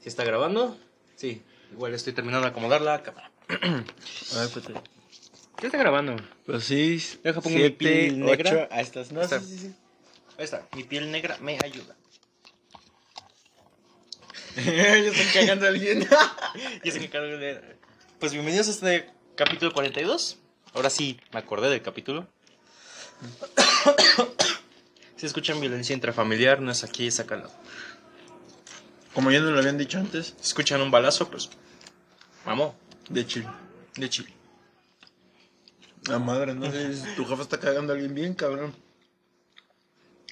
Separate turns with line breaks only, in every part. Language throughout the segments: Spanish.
¿Sí está grabando? Sí. Igual estoy terminando de acomodar la cámara.
A ver, pues.
¿Qué está grabando?
Pues sí.
Deja pongo mi piel negra.
ocho, Ahí estás. No,
Está.
sí, sí, sí.
Ahí está. Mi piel negra me ayuda.
Yo estoy cagando a alguien.
Ya sé que cargo de... Pues bienvenidos a este capítulo 42. Ahora sí, me acordé del capítulo. Si escuchan violencia intrafamiliar, no es aquí, es acá al lado.
Como ya nos lo habían dicho antes,
Si escuchan un balazo, pues... Vamos,
de chill.
de chile.
La madre, no sé. si Tu jefa está cagando a alguien bien, cabrón.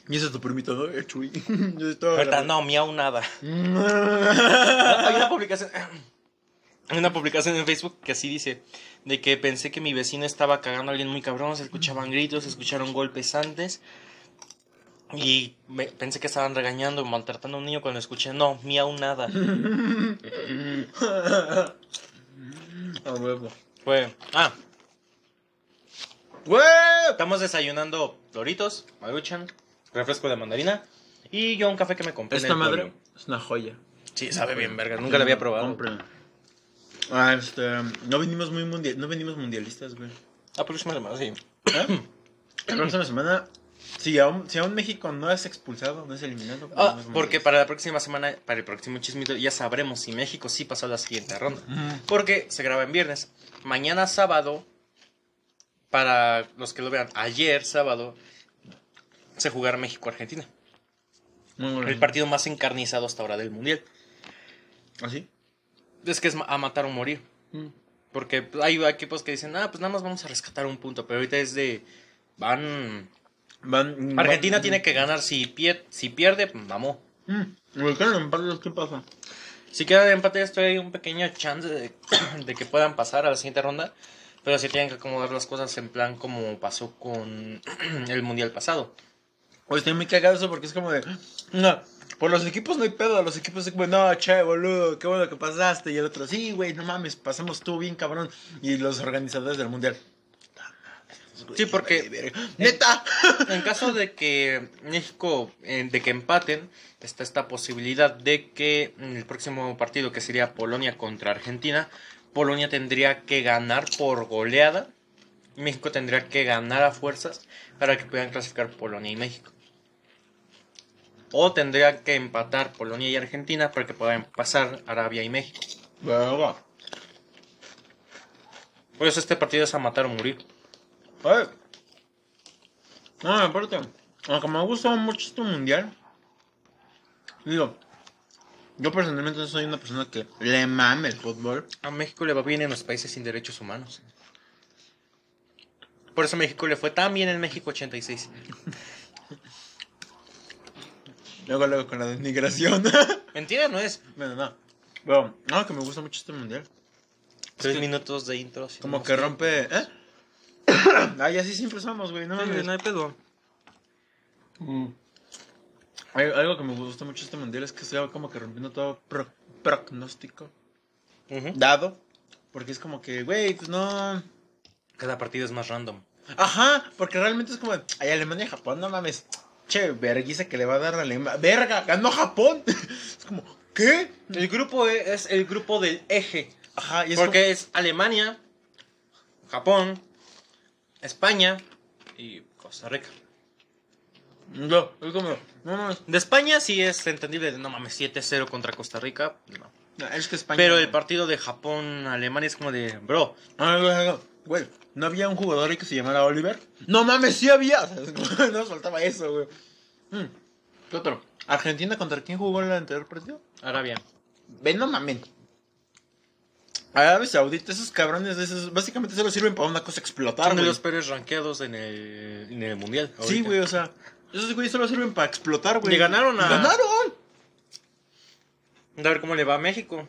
Y ese es tu primito, ¿no? Eh, Chuy. Yo estaba.
Ahorita no, miau nada. Hay una publicación. Hay una publicación en Facebook que así dice: De que pensé que mi vecino estaba cagando a alguien muy cabrón, se escuchaban gritos, se escucharon golpes antes. Y me- pensé que estaban regañando, maltratando a un niño cuando escuché, no, miau nada.
A huevo.
Fue. Ah,
¡Güey!
estamos desayunando Doritos, Maruchan, refresco de mandarina. Y yo un café que me compré. en
Esta
el
madre
pueblo.
es una joya.
Sí, sabe bien, verga. Nunca la había probado.
Compren. Ah, este. No venimos muy mundial, no venimos mundialistas, güey.
La próxima semana, sí.
¿Eh? La próxima semana. Si aún, si aún México no es expulsado, no es eliminado.
Ah,
no es
porque para la próxima semana, para el próximo chismito, ya sabremos si México sí pasó a la siguiente ronda. Porque se graba en viernes. Mañana sábado, para los que lo vean, ayer sábado, se jugará México-Argentina. El partido más encarnizado hasta ahora del Mundial.
¿Así?
Es que es a matar o morir. Porque hay equipos que dicen, ah, pues nada más vamos a rescatar un punto. Pero ahorita es de, van...
Van,
Argentina
van-
tiene que ganar. Si, pier- si pierde, pues, vamos.
Mm, ¿Me quedan empates? ¿Qué pasa?
Si queda de empate, esto hay un pequeño chance de, de que puedan pasar a la siguiente ronda. Pero sí tienen que acomodar las cosas en plan como pasó con el mundial pasado.
Oye, estoy muy cagado eso porque es como de. No, por los equipos no hay pedo. Los equipos es como, no, che, boludo, qué bueno que pasaste. Y el otro, sí, güey, no mames, pasamos tú bien, cabrón. Y los organizadores del mundial.
Sí, porque-.
¡Neta!
En caso de que México, eh, de que empaten, está esta posibilidad de que en el próximo partido, que sería Polonia contra Argentina, Polonia tendría que ganar por goleada. México tendría que ganar a fuerzas para que puedan clasificar Polonia y México. O tendría que empatar Polonia y Argentina para que puedan pasar Arabia y México.
Verga.
Por eso este partido es a matar o morir.
Ay. No, aparte, aunque me gusta mucho este mundial, digo, yo personalmente soy una persona que le mame el fútbol.
A México le va bien en los países sin derechos humanos. Por eso México le fue tan bien en México 86.
Luego, luego con la denigración.
Mentira no es.
bueno, no. Pero, no, que me gusta mucho este mundial.
Tres
que-
minutos de intro. si
Como
no
que rompe. ¿Eh? Ay, así siempre somos, güey. No,
Sí,
mames.
no hay pedo.
Mm. Hay- Algo que me gusta mucho este mundial es que sea como que rompiendo todo pro- pronóstico dado. Porque es como que, güey, pues no.
Cada partido es más random.
Ajá, porque realmente es como, ay, Alemania y Japón, no mames. Che, verguiza que le va a dar a Alemania. Verga, ganó Japón. es como, ¿qué?
El grupo e- es el grupo del eje.
Ajá, y es
Porque es Alemania, Japón, España y Costa Rica.
No, es como, no mames.
De España sí es entendible. de, No mames, 7-0 contra Costa Rica. No.
No, es que España.
Pero el partido de Japón-Alemania es como de, bro,
Ah, güey, güey, Güey, ¿no había un jugador ahí que se llamara Oliver? No mames, sí había. No faltaba eso, güey. Mm, ¿Qué otro? ¿Argentina contra quién jugó en el anterior partido?
Arabia.
Ven, no mames. Arabia Saudita, esos cabrones, esos, básicamente solo sirven para una cosa explotar,
Son de
güey.
los peores rankeados en el, en el mundial.
Sí, güey, o sea, esos güeyes solo sirven para explotar, güey.
Le ganaron a-
¡Y ¡Ganaron!
A ver cómo le va a México.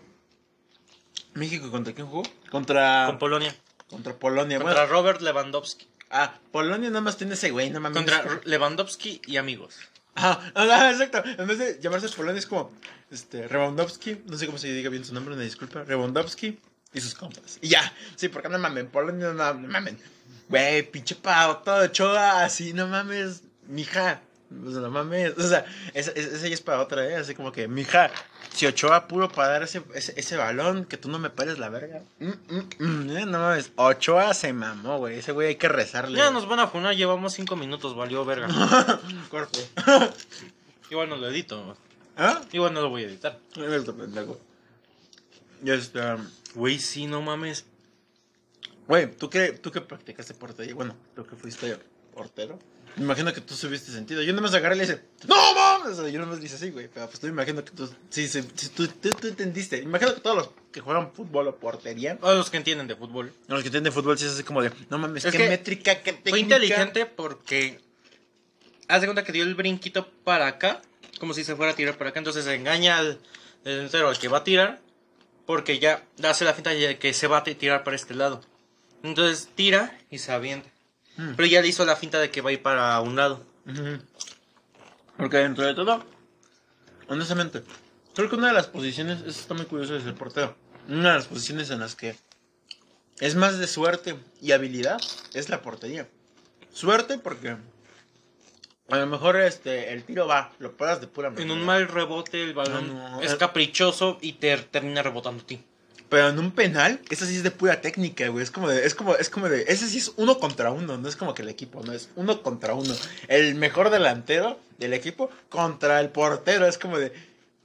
¿México contra quién jugó? Contra,
Con Polonia.
contra Polonia.
Contra
Bueno,
Robert Lewandowski.
ah, Polonia nada más tiene ese güey, no mames.
Contra R- Lewandowski y amigos.
Ah, ah, exacto. En vez de llamarse Polonia es como este Rewandowski, no sé cómo se diga bien su nombre, una disculpa. Rewandowski y sus compas. Y ya, sí, porque no mamen, Polonia no, no mamen. Güey, pinche pavo, todo hecho así, no mames, mija. Pues no mames. O sea, esa, esa ya es para otra, ¿eh? Así como que, mija, si Ochoa puro para dar ese, ese, ese balón, que tú no me pares la verga. Mm, mm, mm, eh, no mames. Ochoa se mamó, güey. Ese güey hay que rezarle.
Ya nos van a funar, llevamos cinco minutos, valió verga.
Corte.
Igual no lo edito.
¿Ah?
Igual no lo voy a editar.
Esto, pendejo. Ya está.
Güey, sí, no mames.
Güey, ¿tú qué, tú qué practicaste portería? Bueno, tú que fuiste portero. Me imagino que tú subiste sentido. Yo no me agarré y le hice, ¡No mames! O sea, yo no me dice así, güey. Pero pues tú me imagino que tú, sí, sí, sí, tú, tú, tú entendiste. Imagino que todos los que juegan fútbol o portería,
A los que entienden de fútbol.
los que entienden fútbol, sí es así como de, no mames,
Es
qué
que
métrica, qué técnica.
Fue inteligente porque. Haz de cuenta que dio el brinquito para acá, como si se fuera a tirar para acá. Entonces engaña al delantero al que va a tirar, porque ya hace la finta de que se va a tirar para este lado. Entonces tira y se avienta.
Mm.
Pero ya le hizo la finta de que va a ir para un lado.
Porque dentro de todo, honestamente, creo que una de las posiciones, eso está muy curioso de ser portero, una de las posiciones en las que es más de suerte y habilidad es la portería. Suerte porque a lo mejor este el tiro va, lo paras de pura
En un
manera.
mal rebote, el balón
No, no,
es
eh.
caprichoso y te termina rebotando a ti.
Pero en un penal, eso sí es de pura técnica, güey. Es como de, es como, es como de, ese sí es uno contra uno, no es como que el equipo, no es uno contra uno. El mejor delantero del equipo contra el portero, es como de,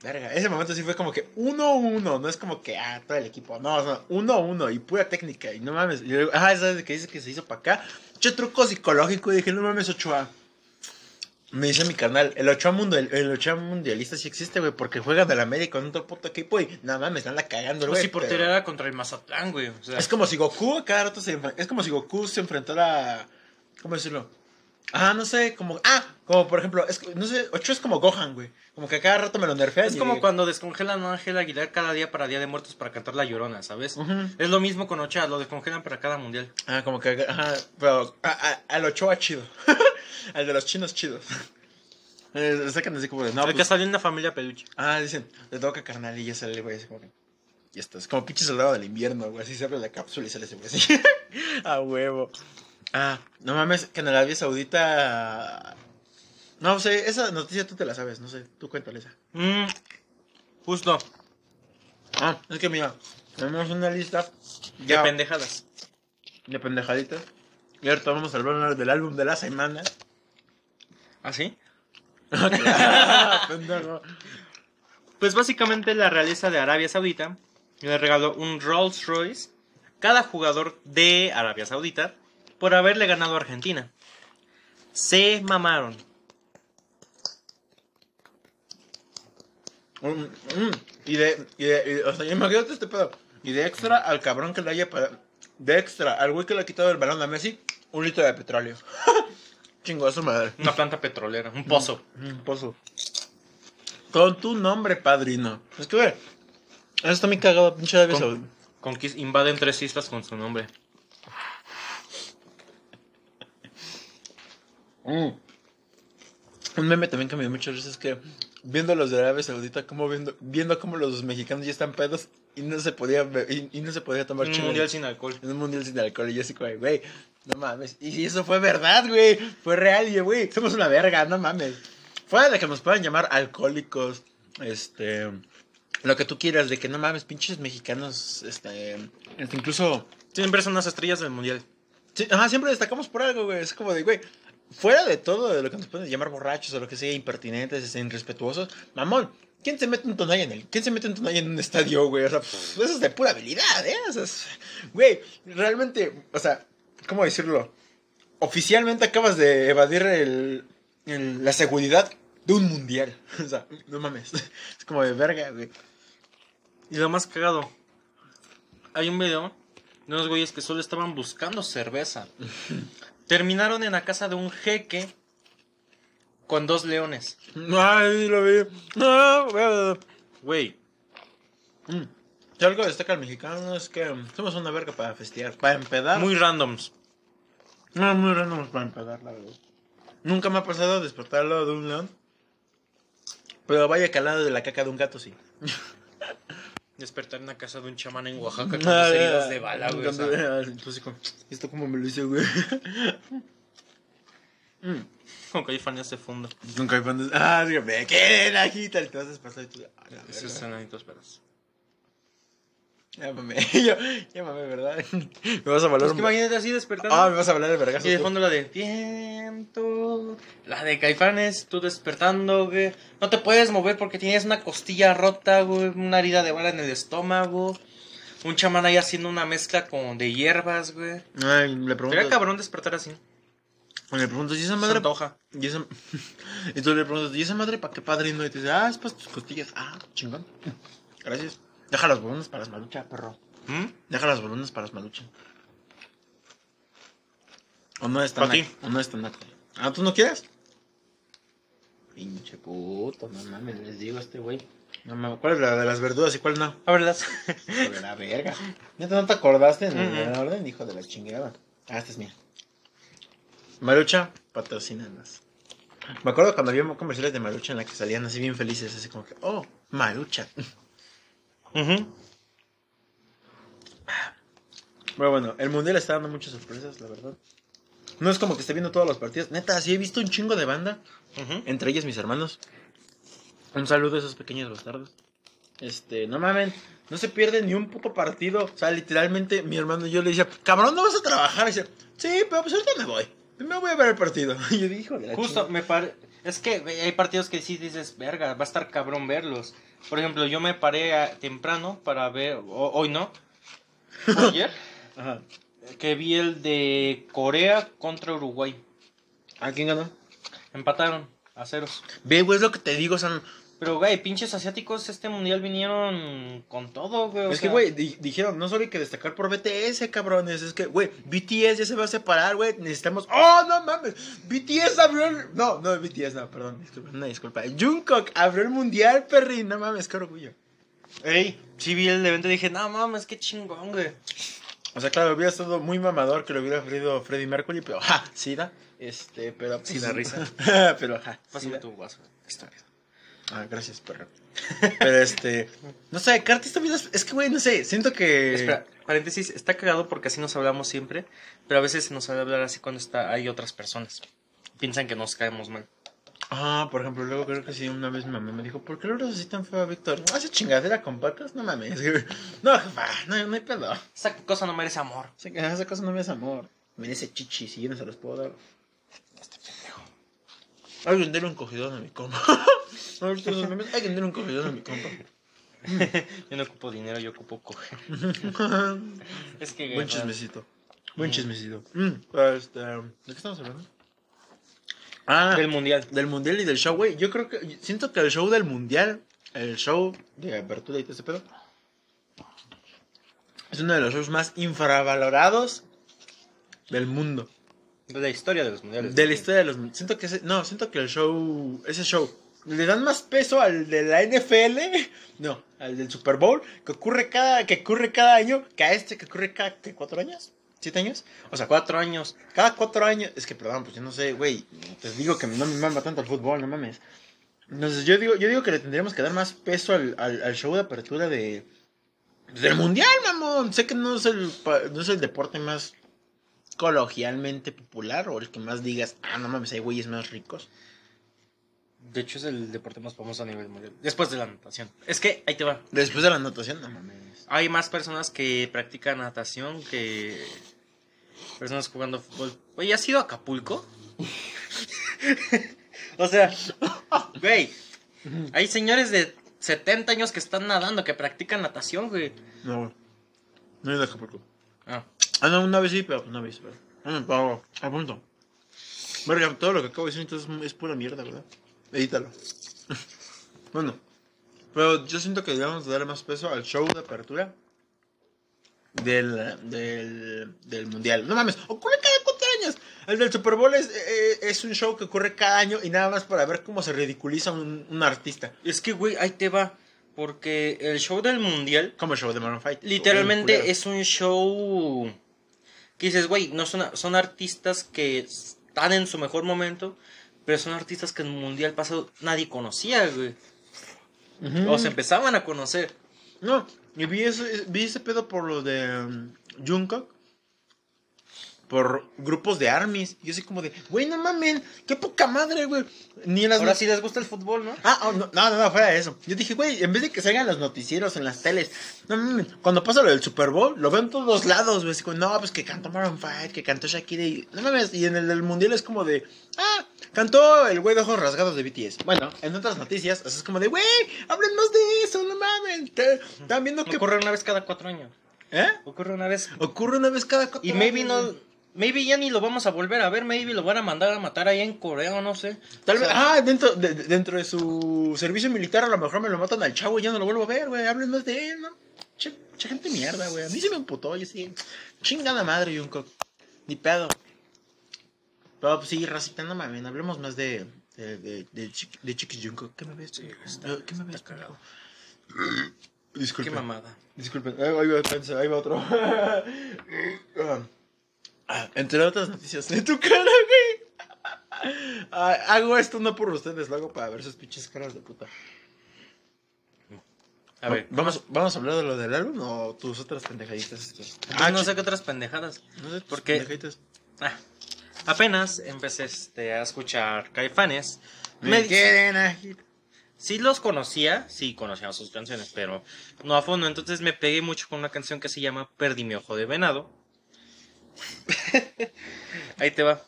verga, ese momento sí fue como que uno uno, no es como que, ah, todo el equipo, no, no, uno uno y pura técnica, y no mames. Y luego, ah, ¿sabes de qué dice que se hizo para acá? Che truco psicológico, y dije, no mames, Ochoa. Me dice mi canal, el Ochoa, mundo, el, el Ochoa mundialista sí existe, güey, porque juega del América con otro puto equipo y nada más me están la cagando,
Pues
güey.
si
pero-
portería era contra el Mazatlán, güey. O sea,
es como si Goku a cada rato se es como si Goku se enfrentara ¿cómo decirlo? Ah, no sé, como ah, como por ejemplo, es no sé, Ocho es como Gohan, güey. Como que a cada rato me lo nerfean.
Es
y-
como cuando descongelan a Ángel Aguilar cada día para Día de Muertos para cantar La Llorona, ¿sabes?
Ujú.
Es lo mismo con Ochoa, lo descongelan para cada mundial.
Ah, como que ajá, pero a, a- al Ochoa chido. al de los chinos chidos. Eh, sacan así como de no,
el
pues-
que salió en la familia peluche.
Ah, dicen, le toca carnal y ya sale el güey así como que. Y esto es como pinche soldado del invierno, güey. Así se abre la cápsula y sale ese güey así. A huevo. Ah, no mames, que en Arabia Saudita. No sé, esa noticia tú te la sabes, no sé, tú cuéntale esa.
Mm, justo,
Ah, es que mira, tenemos una lista
de pendejadas.
de pendejaditas. Y ahorita vamos a hablar del álbum de la semana.
¿Ah, sí? Pues básicamente la realeza de Arabia Saudita le regaló un Rolls Royce cada jugador de Arabia Saudita por haberle ganado a Argentina. Se mamaron.
Mm, mm, y de, y de, y de- o sea, imagínate este pedo. Y de extra al cabrón que le haya De extra al güey que le ha quitado el balón a Messi, un litro de petróleo. Chingo a su madre.
Una planta petrolera, un pozo.
Un pozo. Con tu nombre, padrino. Es que, güey. Eso está muy cagado, pinche Arabia
Con-
Saudita.
Conquist- invaden tres islas con su nombre.
Mm. Un meme también que me dio muchas veces que viendo los de Arabia Saudita, como viendo, viendo cómo los mexicanos ya están pedos y no se podía y, y no se podía tomar
Un
chela.
mundial sin alcohol.
En un mundial sin alcohol. Y yo así como, güey, no mames. Y eso fue verdad, güey. Fue real. Y güey, somos una verga, no mames. Fuera de que nos puedan llamar alcohólicos, este. Lo que tú quieras, de que no mames, pinches mexicanos, este. este, incluso.
Siempre son las estrellas del mundial.
sí, ajá, siempre destacamos por algo, güey. Es como de, güey. Fuera de todo, de lo que nos pueden llamar borrachos o lo que sea, impertinentes, este, irrespetuosos, mamón. ¿Quién se mete un tonalla en el? ¿Quién se mete un tonalla en un estadio, güey? O sea, pff, eso es de pura habilidad, ¿eh? O sea, es- güey, realmente, o sea, ¿cómo decirlo? Oficialmente acabas de evadir el, el- la seguridad de un mundial. O sea, no mames. Es como de verga, güey.
Y lo más cagado. Hay un video de unos güeyes que solo estaban buscando cerveza. Terminaron en la casa de un jeque con dos leones.
Ay, lo vi. No, güey.
Güey,
Mm. Si algo destaca el mexicano es que somos una verga para festear, para empedar.
muy randoms.
No, muy random para empezar, la verdad. Nunca me ha pasado despertar al lado de un león. Pero vaya que al lado de la caca de un gato, sí.
Despertar en la casa de un chamán en Oaxaca con
Ah,
heridas de bala, güey.
entonces, como, ¿esto cómo me lo hice, güey? Mm.
Con Caifanes de fondo.
Con Caifanes. Ah, sí, me quedé agita y te vas a pasar y tú. ah, la
Esos
verga.
enanitos peras.
Ya mame, yo, ya mame, ¿verdad? Me vas a hablar
Es que imagínate así despertando.
Ah, me vas a hablar el vergazo.
y de fondo la de viento. La de Caifanes, tú despertando, güey. No te puedes mover porque tienes una costilla rota, güey. Una herida de bala en el estómago. Un chamán ahí haciendo una mezcla con de hierbas, güey.
Ay, le pregunto.
Sería cabrón despertar así.
Le pregunto, ¿y esa madre?
antoja.
¿Y, esa... y tú le preguntas, ¿y esa madre para qué padrino? Y te dice, ah, es para tus costillas. Ah, chingón. Gracias. Deja las bolunas para las maluchas, perro.
¿Mm?
Deja las bolunas para las maluchas. O no es tan
Pa' ti.
naco, O no es tan naco. Ah, ¿tú no quieres? Pinche puto, no mames, les digo a este güey. No mames, ¿cuál es la de las verduras y cuál no? Hijo de la verga. ¿Neta no te acordaste en el orden? Hijo de la chingada. Ah, esta es mía. Marucha, patrocínanos. Me acuerdo cuando había comerciales de Marucha en la que salían así bien felices, así como que, oh, Marucha.
Ujú.
Pero bueno, el mundial está dando muchas sorpresas, la verdad. No es como que esté viendo todos los partidos. Neta, sí he visto un chingo de banda. Entre ellas mis hermanos. Un saludo a esos pequeños bastardos. Este, no mamen, no se pierde ni un puto partido. O sea, literalmente mi hermano y yo le decía, cabrón, ¿no vas a trabajar? Y dice, sí, pero pues ahorita me voy. Me voy a ver el partido. Y yo dije, hijo de la
Justo,
chingada".
me pare... Es que hay partidos que sí dices, verga, va a estar cabrón verlos. Por ejemplo, yo me paré a- temprano para ver, o- hoy no, ayer,
Ajá.
que vi el de Corea contra Uruguay.
¿A quién ganó?
Empataron a ceros.
Ve, güey, es lo que te digo, o sea,
Pero, güey, pinches asiáticos este mundial vinieron con todo, güey.
es que, güey, di- dijeron, no solo hay que destacar por BTS, cabrones. Es que, güey, BTS ya se va a separar, güey. Necesitamos. ¡Oh, no mames! BTS abrió el. No, no, BTS, no, perdón. Disculpa, una disculpa. Jungkook abrió el mundial, perri. No mames, qué orgullo.
Ey, sí vi el evento y dije, no mames, qué chingón, güey.
O sea, claro, hubiera estado muy mamador que lo hubiera ofrecido Freddie Mercury, pero ja, sida. Este, pero.
Sí da risa.
pero ja.
Pásame
sida.
tu vaso. Bien.
Ah, gracias, perro. Pero este. No sé, ¿qué artista vienes? Es que, güey, no sé, siento que.
Espera, paréntesis, está cagado porque así nos hablamos siempre, pero a veces se nos sabe hablar así cuando está, hay otras personas. Piensan que nos caemos mal.
Ah, por ejemplo, luego creo que sí, una vez mi mamá me dijo, ¿por qué lo hablas así tan feo a Víctor? ¿Hace chingadera con patas? No mames. No, jefa, no, no hay pedo.
Esa cosa no merece amor.
Esa, esa cosa no me hace amor. Merece chichi, si yo no se los puedo dar. Alguien denle un cogidón a mi compa. Ahorita memes, Alguien denle un cogidón a mi compa.
Yo no ocupo dinero, yo ocupo coger. Es que...
Buen chismecito. Buen chismecito. Mm, este, ¿De qué estamos hablando? Ah,
Del mundial.
del mundial y del show, güey. Yo creo que. Siento que el show del mundial, el show de apertura y todo ese pedo, es uno de los shows más infravalorados del mundo.
De la historia de los mundiales.
De la historia de los. Siento que ese, no, siento que el show. Ese show. Le dan más peso al de la NFL. No, al del Super Bowl. Que ocurre cada, que ocurre cada año. Que a este que ocurre cada ¿qué, cuatro años. ¿Siete años? O sea,
Cuatro años.
cada cuatro años. Es que, perdón, pues yo no sé, güey. Te digo que no me mama tanto el fútbol, no mames. Entonces, yo digo, yo digo que le tendríamos que dar más peso al, al, show de apertura de. Del mundial, mamón. Sé que no es el, no es el deporte más coloquialmente popular o el que más digas, ah, no mames, hay güeyes más ricos.
De hecho, es el deporte más famoso a nivel mundial. Después de la natación. Es que, ahí te va.
Después de la anotación, no mames.
Hay más personas que practican natación que personas jugando fútbol. Güey, ¿has ido a Acapulco? o sea, güey, hay señores de 70 años que están nadando, que practican natación, güey.
No, güey. No he ido a Acapulco.
Ah,
Ah, no, una vez sí, pero una vez. Ah, pero, a punto. Verga, todo lo que acabo de decir entonces es pura mierda, ¿verdad? Edítalo. bueno, pero yo siento que debemos darle más peso al show de apertura del, del, del mundial. No mames, ocurre cada cuatro años. El del Super Bowl es, eh, es un show que ocurre cada año y nada más para ver cómo se ridiculiza un, un artista.
es que, güey, ahí te va. Porque el show del mundial
Como el show de Maroon 5.
literalmente es un show que dices, güey, no son, son artistas que están en su mejor momento, pero son artistas que en el mundial pasado nadie conocía, güey.
Ujú.
O se empezaban a conocer.
No, y vi ese, vi ese pedo por lo de um, Jungkook. Por grupos de armies. Y yo así como de, güey, no mamen, qué poca madre, güey. Ni en las
Ahora sí les gusta el fútbol, ¿no?
Ah, oh, no, no, no, fuera de eso. Yo dije, güey, en vez de que salgan los noticieros en las teles, no mames, cuando pasa lo del Super Bowl, lo veo en todos lados, güey. Así como, no, pues que cantó Maroon 5, que cantó Shakira y. No mames, y en el del mundial es como de, ah, cantó el güey de ojos rasgados de BTS. Bueno, en otras noticias, o sea, es como de, güey, hablen más de eso, no mames. Te- Están viendo que.
Ocurre una vez cada cuatro años.
¿Eh?
Ocurre una vez.
Ocurre una vez cada cuatro
Y maybe
años,
no. Maybe ya ni lo vamos a volver a ver. Maybe lo van a mandar a matar allá en Corea o no sé.
Tal
O
vez,
sea,
ah, dentro de, de- dentro de su servicio militar a lo mejor me lo matan al chavo y ya no lo vuelvo a ver, güey. Hablen más de él, ¿no? Che, che gente mierda, güey. A mí se me emputó, yo sí. Chingada madre, Jungkook. Ni pedo. Pero pues sí, racita, no mames. Hablemos más de. de. de. de, Chiqui- de Chiquis Jungkook. ¿Qué me ves? Eh, ¿Qué me ves?
cagado.
pendejo? Disculpe.
Qué mamada.
Disculpen, ahí ahí va, ahí va otro. Entre otras noticias de tu cara, güey. Hago esto no por ustedes, lo hago para ver sus pinches caras de puta.
A ver.
¿vamos, ¿vamos a hablar de lo del álbum o tus otras pendejaditas? estas?
Ah, no sé qué otras pendejadas.
no sé, tus
¿por qué?
pendejaditas.
Ah, apenas empecé este, a escuchar Caifanes.
Me
Me-
quieren agir.
sí los conocía, sí conocía sus canciones, pero no a fondo. Entonces me pegué mucho con una canción que se llama Perdí mi ojo de venado. Ahí te va.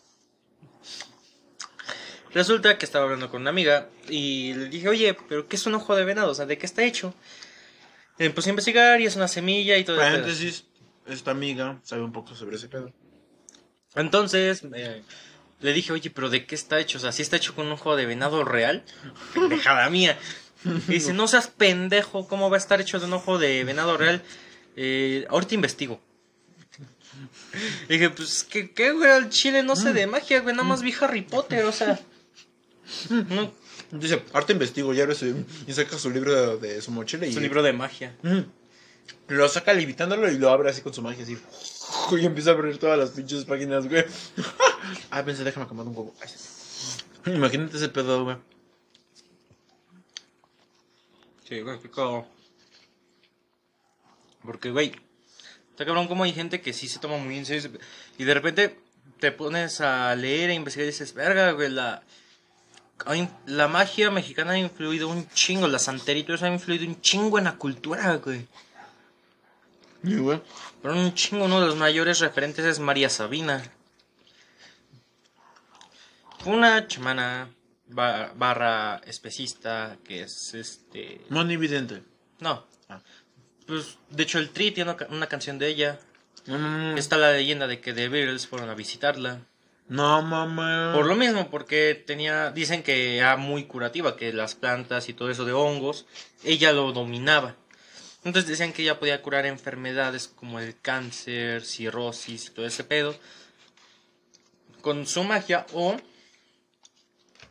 Resulta que estaba hablando con una amiga y le dije, oye, pero ¿qué es un ojo de venado? O sea, ¿de qué está hecho? Y me puse a investigar y es una semilla y todo.
Paréntesis, esta amiga sabe un poco sobre ese pedo.
Entonces eh, le dije, oye, pero ¿de qué está hecho? O sea, si está hecho con un ojo de venado real, pendejada mía. Y dice, no seas pendejo, ¿cómo va a estar hecho de un ojo de venado real? Eh, ahorita investigo. Y dije, pues, ¿qué, qué, güey? Al chile no sé de magia, güey, nada más vi Harry Potter, o sea. No,
Dice, ahorita investigo, ya ves, y saca su libro de, de su mochila y...
es un libro de magia.
Mm. Lo saca limitándolo y lo abre así con su magia, así. Y empieza a abrir todas las pinches páginas, güey. ah, pensé, déjame acomodar un huevo. Ay. Imagínate ese pedo, güey.
Sí, güey, qué cagado. Porque, güey, está cabrón como hay gente que sí se toma muy en serio. Y de repente te pones a leer e investigar y dices, verga, güey, la, la magia mexicana ha influido un chingo, la santería y todo eso ha influido un chingo en la cultura, güey.
Y, güey.
Pero un chingo, uno de los mayores referentes es María Sabina. Una chamana ba- barra especista que es este...
Moni Vidente.
No.
Ah.
Pues, de hecho, el Tri tiene una, ca- una canción de ella. Está la leyenda de que The Beatles fueron a visitarla.
No, mamá.
Por lo mismo, porque tenía, dicen que era muy curativa, que las plantas y todo eso de hongos, ella lo dominaba. Entonces decían que ella podía curar enfermedades como el cáncer, cirrosis y todo ese pedo. Con su magia o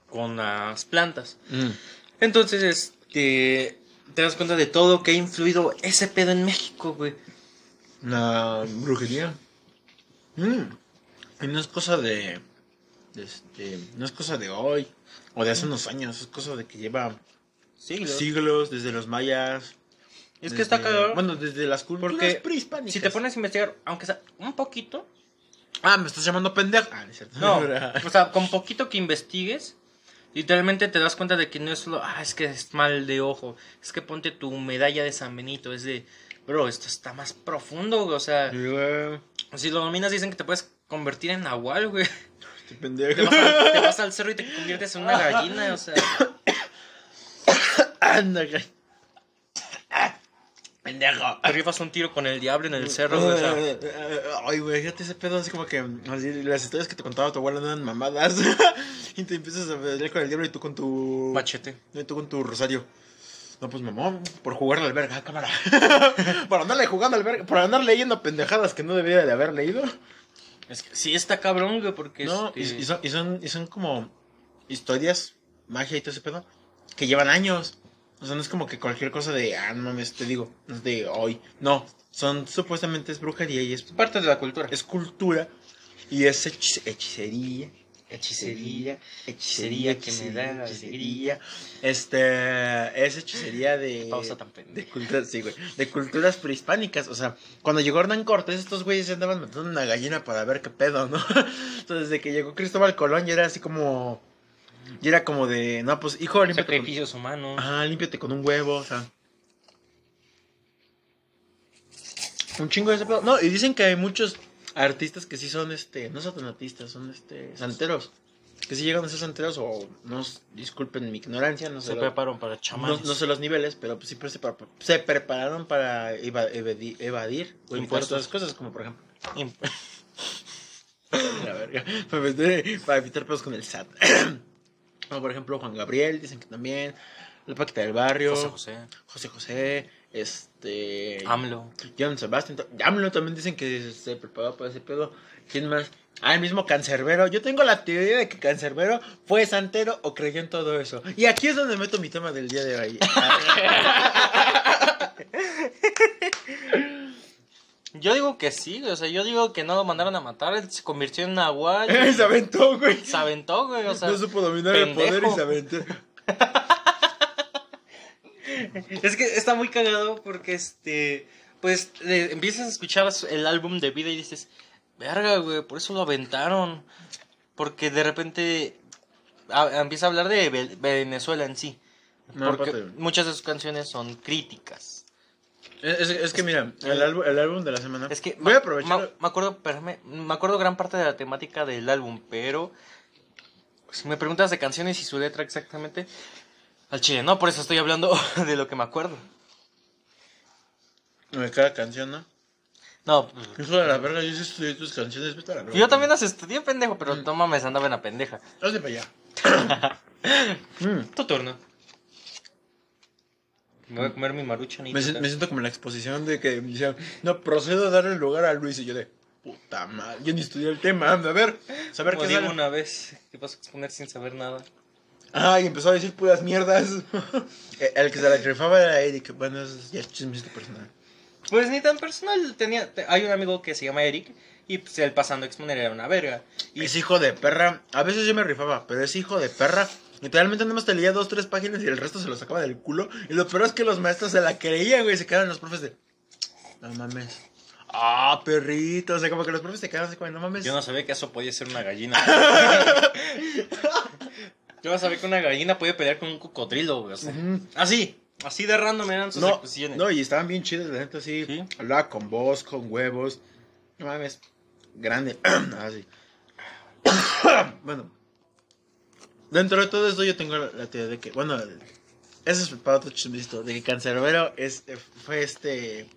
con las plantas.
Mm.
Entonces, este, te das cuenta de todo que ha influido ese pedo en México, güey.
La brujería. Mm. Y no es cosa de, de Este. No es cosa de hoy. O de hace unos años. Es cosa de que lleva
Sí,
siglos desde los mayas.
Es que está cagado.
Bueno, desde las culturas
Porque
prehispánicas.
si te pones a investigar, aunque sea un poquito,
Ah, me estás llamando pendejo. Ah, no es cierto.
no, o sea, con poquito que investigues, literalmente te das cuenta de que no es solo, ah, es que es mal de ojo, es que ponte tu medalla de San Benito, es de, bro, esto está más profundo, güey, o sea, si lo dominas dicen que te puedes convertir en nahual, güey.
Este pendejo.
Te vas, al, te vas al cerro y te conviertes en una gallina, o sea,
Anda. Pendejo.
rifas un tiro con el diablo en el cerro, güey, o sea.
Ay, güey, fíjate ese pedo así como que así, las historias que te contaba tu abuela no eran mamadas. y te empiezas a pelear con el diablo y tú con tu.
Machete.
Y tú con tu rosario. No, pues mamón, por jugar al verga, cámara. por andarle jugando al verga, por andar leyendo pendejadas que no debería de haber leído.
Es que sí está cabrón, güey, porque
No, y,
este,
y son, y, son, y son como historias, magia y todo ese pedo, que llevan años. O sea, no es como que cualquier cosa de, ah, no mames, te digo, no es de hoy. No, son supuestamente es brujería y es,
parte de la cultura.
es cultura y es hechicería.
Hechicería.
Hechicería
que me da
hechicería. Este. Es hechicería de.
Pausa tan.
De culturas, sí, güey. De culturas prehispánicas. O sea, cuando llegó Hernán Cortés, estos güeyes se andaban matando una gallina para ver qué pedo, ¿no? Entonces, desde que llegó Cristóbal Colón, ya era así como. Y era como de. No, pues, hijo, límpiate con.
Sacrificios humanos.
Ajá, límpiate con un huevo, o sea. Un chingo de ese pedo. No, y dicen que hay muchos artistas que sí son, este, no son artistas, son, este, santeros. Que sí llegan a ser santeros o, no, disculpen mi ignorancia, no sé.
Se
lo-
prepararon para chamanes.
no sé los niveles, pero pues sí se, se prepararon para eva- evadi- evadir o impuestos. Otras cosas, como por ejemplo,
Imp-
la verga, para evitar pedos con el SAT. o por ejemplo, Juan Gabriel, dicen que también, la Paquita del Barrio,
José José.
José José, este...
AMLO.
John Sebastian. AMLO también dicen que se preparó para ese pedo. ¿Quién más? Ah, el mismo Cancerbero. Yo tengo la teoría de que Cancerbero fue santero o creyó en todo eso. Y aquí es donde meto mi tema del día de hoy.
Yo digo que sí, o sea, yo digo que no lo mandaron a matar, él se convirtió en Nahual. y
se aventó, güey.
se aventó, güey, o sea.
no supo dominar el poder y se aventó.
Es que está muy cagado porque este. Pues le- empiezas a escuchar el álbum de vida y dices, verga, güey, por eso lo aventaron. Porque de repente a- empieza a hablar de Ve- Venezuela en sí.
No,
porque muchas de sus canciones son críticas.
Es, es- es que mira, el álbum, el álbum de la semana.
Es que
voy a aprovechar.
ma- me acuerdo, espérame, me acuerdo gran parte de la temática del álbum, pero si me preguntas de canciones y su letra exactamente, al chile, no, por eso estoy hablando de lo que me acuerdo.
de cada canción, ¿no?
No, pues,
Hijo de la verga, yo sí estudié tus canciones. Vete a la verga.
yo también las estudié, pendejo, pero no mames, andaba en la pendeja.
Hazte para allá. Mm.
Tu turno. Me voy a comer mi maruchan y
Me, si- me siento como en la exposición de que me decían, no, procedo a darle el lugar a Luis. Y yo de, puta madre, yo ni estudié el tema. A ver, saber qué
digo una vez, que vas a exponer sin saber nada.
Ah, y empezó a decir puras mierdas. Eh, el que se la rifaba era Eric. Bueno, eso es ya es chismecito personal.
Pues ni tan personal, tenía, te- hay un amigo que se llama Eric y pues él pasando a exponer era una verga. Y
Es hijo de perra. A veces yo me rifaba, pero es hijo de perra. Literalmente nada más te leía dos, tres páginas y el resto se lo sacaba del culo. Y lo peor es que los maestros se la creían, güey. Se quedaban los profes de, no mames. Ah, perrito. O sea, como que los profes se quedaban así como, no mames.
yo no sabía que eso podía ser una gallina. yo no sabía que una gallina podía pelear con un cocodrilo, güey. O sea,
Ujú.
así, así de random eran sus
No, no, y estaban bien chidos, la gente así.
Sí.
Hablaba con voz, con huevos. No mames. Grande. así. bueno. Dentro de todo esto yo tengo la, teoría de que, bueno, eso es para otro chismecito, de que Cancerbero es, fue este...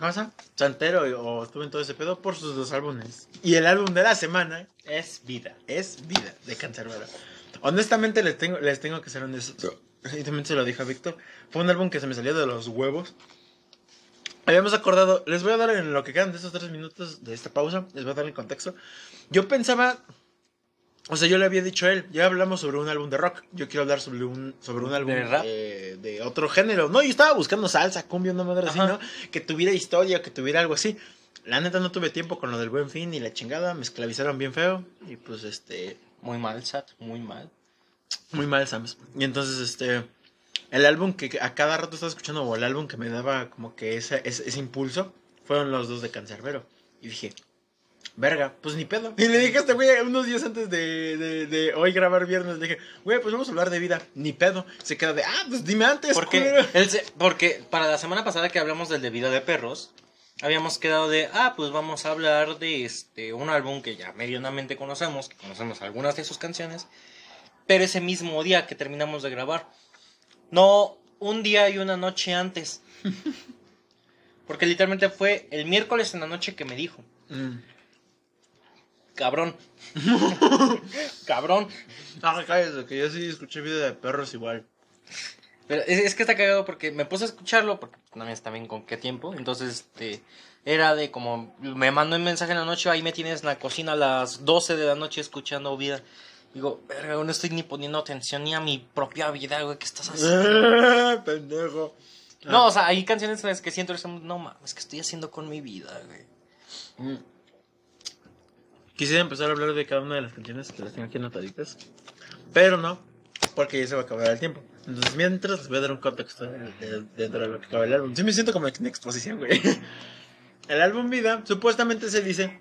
¿Cómo se llama? Santero o estuvo en todo ese pedo por sus dos álbumes. Y el álbum de la semana
Es vida.
es Vida, de Cancerbero. Honestamente les tengo, les tengo que ser honesto. Y también se lo dije a Víctor. Fue un álbum que se me salió de los huevos. Habíamos acordado, les voy a dar en lo que quedan de estos tres minutos de esta pausa, les voy a dar el contexto. Yo pensaba, o sea, yo le había dicho a él, ya hablamos sobre un álbum de rock, yo quiero hablar sobre un, sobre un álbum eh, de otro género. No, yo estaba buscando salsa, cumbia, una madre así,
Ajá.
¿no? Que tuviera historia, que tuviera algo así. La neta no tuve tiempo con lo del buen fin y la chingada, me esclavizaron bien feo y pues este,
Muy mal, Sat, muy mal.
muy mal, Sams. Y entonces, este. El álbum que a cada rato estaba escuchando, o el álbum que me daba como que ese, ese, ese impulso, fueron los dos de Cancerbero. Y dije, verga, pues ni pedo. Y le dije a este güey unos días antes de, de, de hoy grabar viernes, le dije, güey, pues vamos a hablar de vida, ni pedo. Se queda de, ah, pues dime antes,
Porque,
culero".
él se- porque para la semana pasada que hablamos del de vida de perros, habíamos quedado de, ah, pues vamos a hablar de este un álbum que ya medianamente conocemos, que conocemos algunas de sus canciones, pero ese mismo día que terminamos de grabar. No un día y una noche antes. Porque literalmente fue el miércoles en la noche que me dijo,
Mm.
Cabrón. cabrón.
Ah, cállate, que yo sí escuché vida de perros igual.
Pero es, es que está cagado porque me puse a escucharlo, porque no me también con qué tiempo. Entonces, este, era de como, me mandó un mensaje en la noche, ahí me tienes en la cocina a las 12 de la noche escuchando vida. Digo, verga, no estoy ni poniendo atención ni a mi propia vida, güey, ¿qué estás haciendo?
Pendejo.
No, o sea, hay canciones en las que siento, no mames, ¿qué estoy haciendo con mi vida, güey?
Mm. Quisiera empezar a hablar de cada una de las canciones que las tengo aquí anotaditas. Pero no, porque ya se va a acabar el tiempo. Entonces, mientras les voy a dar un contexto de- de- dentro de lo que acaba el álbum. Sí me siento como en exposición, güey. El álbum Vida, supuestamente se dice...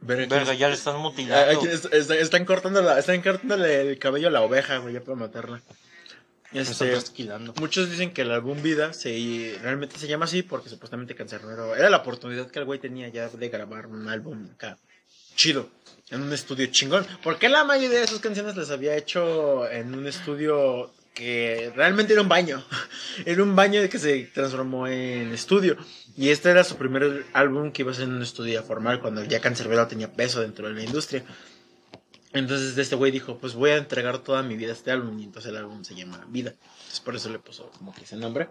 Verga,
ya le están mutilando.
aquí están cortando la, están cortándole el cabello a la oveja, güey, ya para matarla. Este, muchos dicen que el álbum Vida se, realmente se llama así porque supuestamente Cancerbero era la oportunidad que el güey tenía ya de grabar un álbum acá chido, en un estudio chingón. Porque la mayoría de sus canciones las había hecho en un estudio que realmente era un baño. Era un baño que se transformó en estudio. Y este era su primer álbum que iba a ser en un estudio formal cuando ya Cancerbero tenía peso dentro de la industria. Entonces este güey dijo, pues voy a entregar toda mi vida a este álbum. Y entonces el álbum se llama Vida. Entonces por eso le puso como que ese nombre.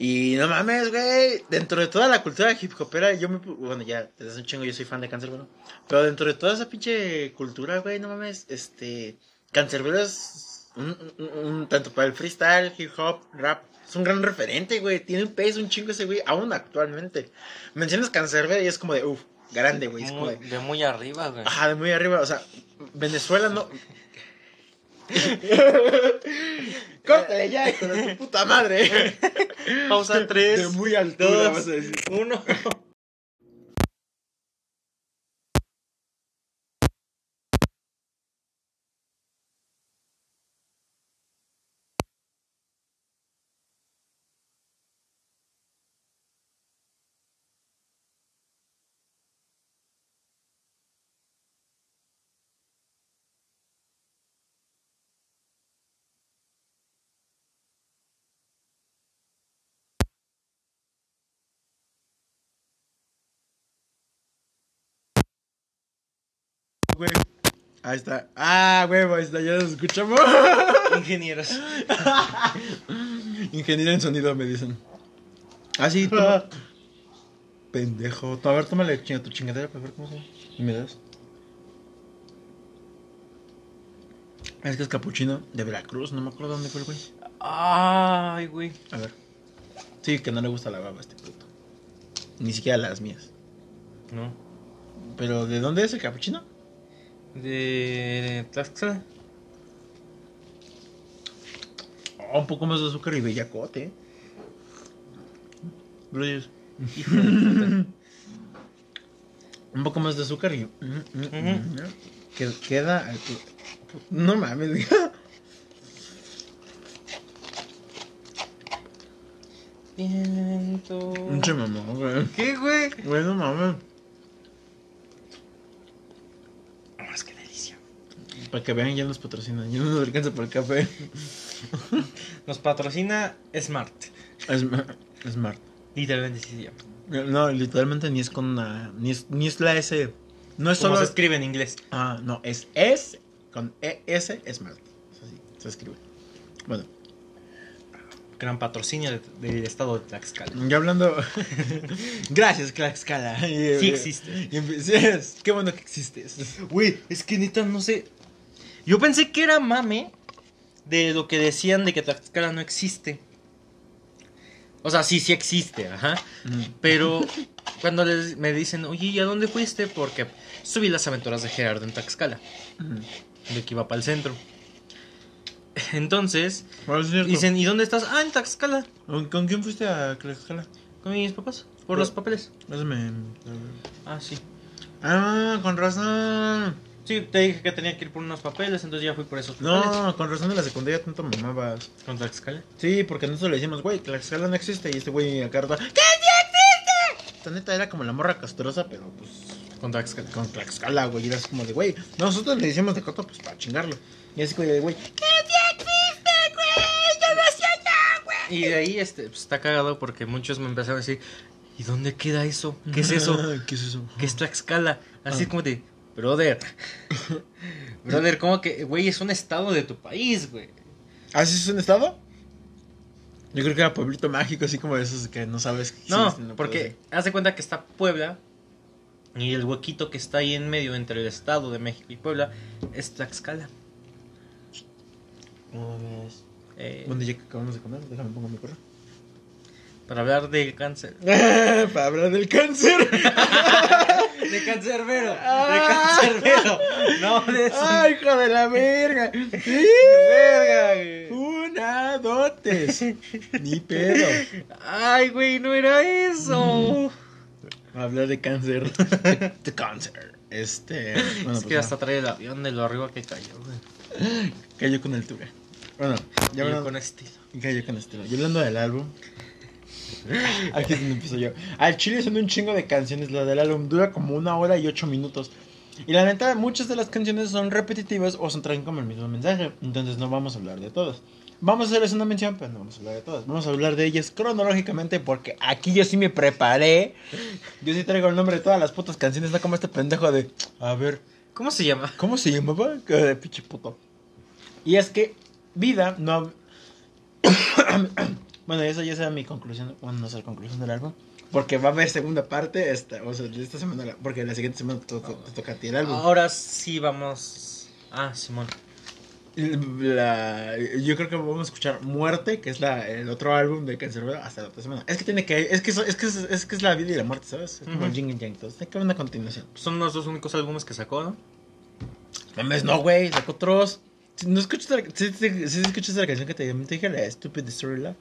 Y no mames, güey. Dentro de toda la cultura hip hopera, yo me... Bueno, ya, desde hace un chingo yo soy fan de Cancerbero. Pero dentro de toda esa pinche cultura, güey, no mames, este... Cancerbero es un, un- un- tanto para el freestyle, hip hop, rap. Es un gran referente, güey. Tiene un peso, un chingo ese güey, aún actualmente. Mencionas Cancerbero y es como de, uff, grande, güey. Es como
Muy-
de,
de muy arriba, güey.
Ajá, de muy arriba, o sea, Venezuela no. Córtale ya, hijo de tu puta madre.
Pausa 3.
De muy altura,
dos,
vas a decir.
1.
Güey. Ahí está. Ah, huevo, ahí está, ya nos escuchamos.
Ingenieros.
Ingeniero en sonido, me dicen. Ah, sí, toma. Pendejo. A ver, tómale chinga tu chingadera para ver cómo se llama. Y me das. Es que es capuchino de Veracruz, no me acuerdo dónde fue el güey.
Ay, güey.
A ver. Sí, que no le gusta la baba a este puto. Ni siquiera las mías.
No.
Pero, ¿de dónde es el capuchino?
De Tlaxcala.
Oh, un poco más de azúcar y bellacote. ¿eh? Un poco más de azúcar y. mm, mm, mm, que- Queda. No mames.
Viento.
Pinche mamón, güey.
¿Qué, güey?
Güey, no mames.
Más que delicia.
Para que vean, ya nos patrocinan. Ya no nos alcanza para el café.
Nos patrocina Smart.
Es smart.
Literalmente sí llama.
No, literalmente ni es con una. Ni es, ni es la S. No es solo.
se escribe en inglés.
Ah, no, es S con ES Smart. Es así, se escribe. Bueno,
Gran patrocinio de- del estado de Tlaxcala.
ya hablando. Gracias, Tlaxcala.
Sí existe.
Y empe- sí, Qué bueno que existes.
Güey, es que neta no sé. Yo pensé que era mame de lo que decían de que Tlaxcala no existe. O sea, sí, sí existe, ajá. Pero cuando les, me dicen, oye, ¿y a dónde fuiste? Porque subí las aventuras de Gerardo en Tlaxcala, de que iba para el centro. Entonces, dicen, ¿y dónde estás? Ah, en Tlaxcala,
¿Con, quién fuiste a Tlaxcala?
con mis papás, por
Pero-
los papeles.
Hazme.
Ah, sí.
Ah, con razón.
Sí, te dije que tenía que ir por unos papeles, entonces ya fui por esos papeles.
No, con razón de la secundaria tanto mamabas.
Con Tlaxcala.
Sí, porque nosotros le decimos, güey, Tlaxcala no existe. Y este güey acá ¿qué sí existe? Esta neta era como la morra castrosa, pero pues
Con Tlaxcala.
con Tlaxcala, güey. Y era así como de, güey, nosotros le decimos de coto, pues para chingarlo. Y así como de, güey, ¿qué sí existe, güey? Yo no sé allá, güey.
Y de ahí este, pues, está cagado porque muchos me empezaron a decir, ¿y dónde queda eso? ¿Qué es eso?
¿Qué es eso?
¿Qué es Tlaxcala? Así
Ah.
como de, brother. brother, ¿cómo que, güey, es un estado de tu país, güey?
¿Ah, sí es un estado? Yo creo que era pueblito mágico, así como de esos que no sabes que
No,
existen,
porque haz de cuenta que está Puebla y el huequito que está ahí en medio entre el estado de México y Puebla es Tlaxcala.
No.
Eh,
Bueno, ya que acabamos de comer, déjame pongo mi correo.
Para hablar de cáncer.
Para hablar del cáncer.
De cancerbero. De cancerbero. No, de eso.
Ay, hijo de la verga.
verga, güey.
Una, dotes. Ni pedo.
Ay, güey, no era eso.
Hablar de cáncer. De, cáncer. Este. Bueno,
es que
pues,
hasta trae el avión de lo arriba que cayó, güey.
Cayó con altura. Bueno, ya hablando-
con estilo.
Cayó con estilo. Y hablando del álbum. Aquí es donde empiezo yo. Al chile son un chingo de canciones. La del álbum dura como una hora y ocho minutos. Y la neta, muchas de las canciones son repetitivas o son traen como el mismo mensaje. Entonces no vamos a hablar de todas. Vamos a hacerles una mención, pero no vamos a hablar de todas. Vamos a hablar de ellas cronológicamente porque aquí yo sí me preparé. Yo sí traigo el nombre de todas las putas canciones, no como este pendejo de... A ver,
¿Cómo se llama?
¿Cómo se llamaba? De pinche puto. Y es que Vida no. bueno, esa ya será mi conclusión. Bueno, no sé la conclusión del álbum. Porque va a haber segunda parte. Esta, o sea, esta semana. Porque la siguiente semana te, te- te toca a ti el álbum.
Ahora sí vamos. Ah, Simón.
La- yo creo que vamos a escuchar Muerte, que es la, el otro álbum de Cancerbero, hasta la otra semana. Es que tiene que. Es que, eso- es, que, es, es que es la vida y la muerte, ¿sabes? Es como el. Jing and Yang. Entonces, tiene que haber una continuación.
Son los dos únicos álbumes que sacó, ¿no?
Mames, no, güey, sacó otros. ¿No escuchaste la, sí, sí escuchaste la canción que te, te dije, la Stupid Storyline?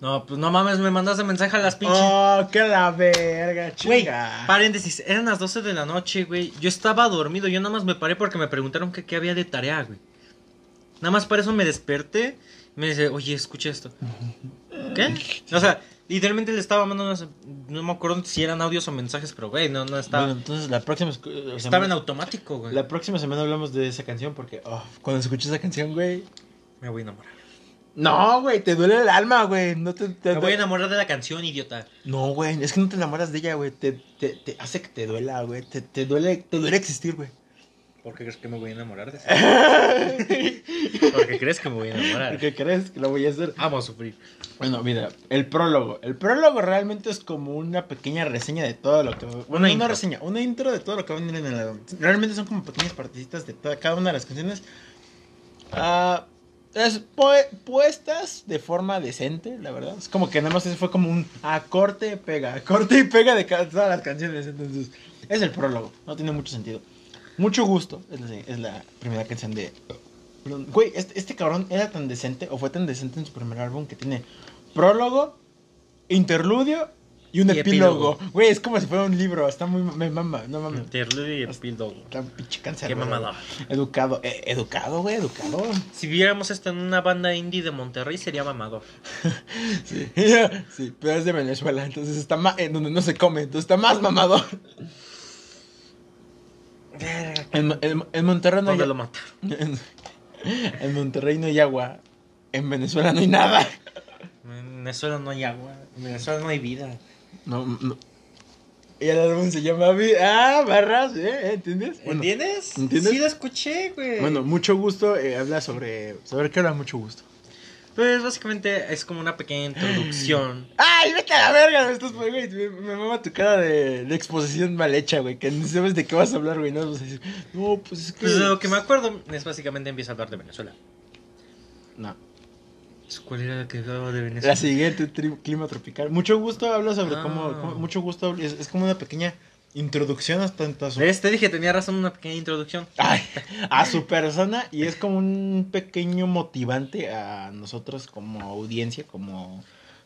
No, pues no mames, me mandaste mensaje a las pinches.
Oh, que la verga,
Güey,
chinga.
paréntesis, eran las 12 de la noche, güey. Yo estaba dormido, yo nada más me paré porque me preguntaron qué había de tarea, güey. Nada más para eso me desperté. y Me dice, oye, escucha esto. ¿Qué? O sea, literalmente le estaba mandando. No me acuerdo si eran audios o mensajes, pero, güey, no, no estaba.
Bueno, entonces la próxima eh,
estaba en
semana,
automático, güey.
la próxima semana hablamos de esa canción porque oh, cuando escuches esa canción, güey.
Me voy a enamorar.
No, güey, te duele el alma, güey. No te, te-
Me voy a enamorar de la canción, idiota.
No, güey, es que no te enamoras de ella, güey. Te, te, te hace que te duela, güey. Te, te duele, te duele existir, güey.
¿Por qué crees que me voy a enamorar de eso? ¿Por qué crees que me voy a enamorar?
¿Qué crees que lo voy a hacer?
Vamos a sufrir.
Bueno, mira, el prólogo. El prólogo realmente es como una pequeña reseña de todo lo que... Bueno,
Una
una,
intro.
reseña, una intro de todo lo que va a venir en el álbum. Realmente son como pequeñas partecitas de toda, cada una de las canciones. Ah, es pu- puestas de forma decente, la verdad. Es como que nada más fue como un a corte, pega, corte y pega de todas las canciones. Entonces, es el prólogo. No tiene mucho sentido. Mucho gusto. Es la, primera canción de... Güey, este, este cabrón era tan decente, o fue tan decente en su primer álbum, que tiene prólogo, interludio y un
Y
epílogo. Güey, es como si fuera un libro. Está muy... Me mama, no mames.
Interludio y epílogo.
Está pinche.
Qué mamador.
Educado. eh, educado, güey, educado.
Si viéramos esto en una banda indie de Monterrey sería mamador.
Sí. sí, pero es de Venezuela, entonces está más... En donde no se come, entonces está más mamador. En, en- en Monterrey no hay...
¿Dónde lo mataron?
En, en Monterrey no hay agua. En Venezuela no hay nada.
En Venezuela no hay agua. En Venezuela no hay vida.
No, no. Y el álbum se llama Vi- Ah, barras, ¿eh? ¿Entiendes? Bueno,
¿Entiendes?
¿entiendes?
Sí lo escuché, güey.
Bueno, mucho gusto. eh, habla sobre. ¿Sobre qué habla mucho gusto?
Pues básicamente es como una pequeña introducción.
¡Ay, vete a la verga! Me, estás, güey, me, me mama tu cara de, de exposición mal hecha, güey. Que no sabes de qué vas a hablar, güey. No vas a decir, no, pues es que.
Pues lo que me acuerdo es básicamente empieza a hablar de Venezuela.
No.
¿Cuál era la que hablaba de Venezuela?
La siguiente, clima tropical. Mucho gusto habla sobre
Ah.
cómo, cómo- Mucho gusto. Es, es como una pequeña introducción hasta a su
¿Ves? Te dije, tenía razón, una pequeña introducción.
Ay, a su persona y es como un pequeño motivante a nosotros como audiencia, como,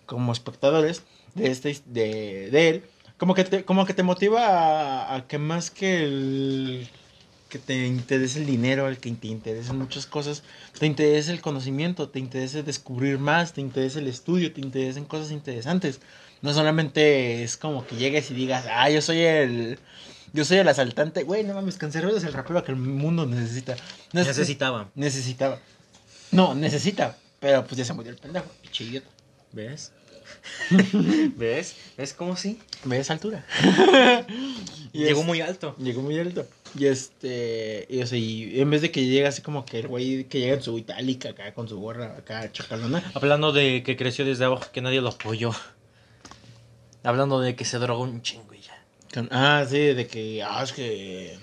como espectadores de este de, de él. Como que te, como que te motiva a, a que más que el que te interese el dinero, el que te interesen muchas cosas, te interese el conocimiento, te interese descubrir más, te interese el estudio, te interesen cosas interesantes. No solamente es como que llegues y digas, ah, yo soy el, yo soy el asaltante. Güey, no mames, Cancerbero es el rapero que el mundo necesita.
Necesitaba.
Necesitaba. No, necesita. Pero pues ya se murió el pendejo, pinche idiota.
¿Ves? ¿Ves? ¿Ves cómo sí?
Ve esa altura. Y
Llegó
es-
muy alto.
Llegó muy alto. Y este. Y, o sea, y en vez de que llegue así como que el güey que llega en su itálica acá con su gorra acá chacalona.
Hablando de que creció desde abajo, que nadie lo apoyó. Hablando de que se drogó un chingo y ya.
ah, sí, de que. Ah, es que.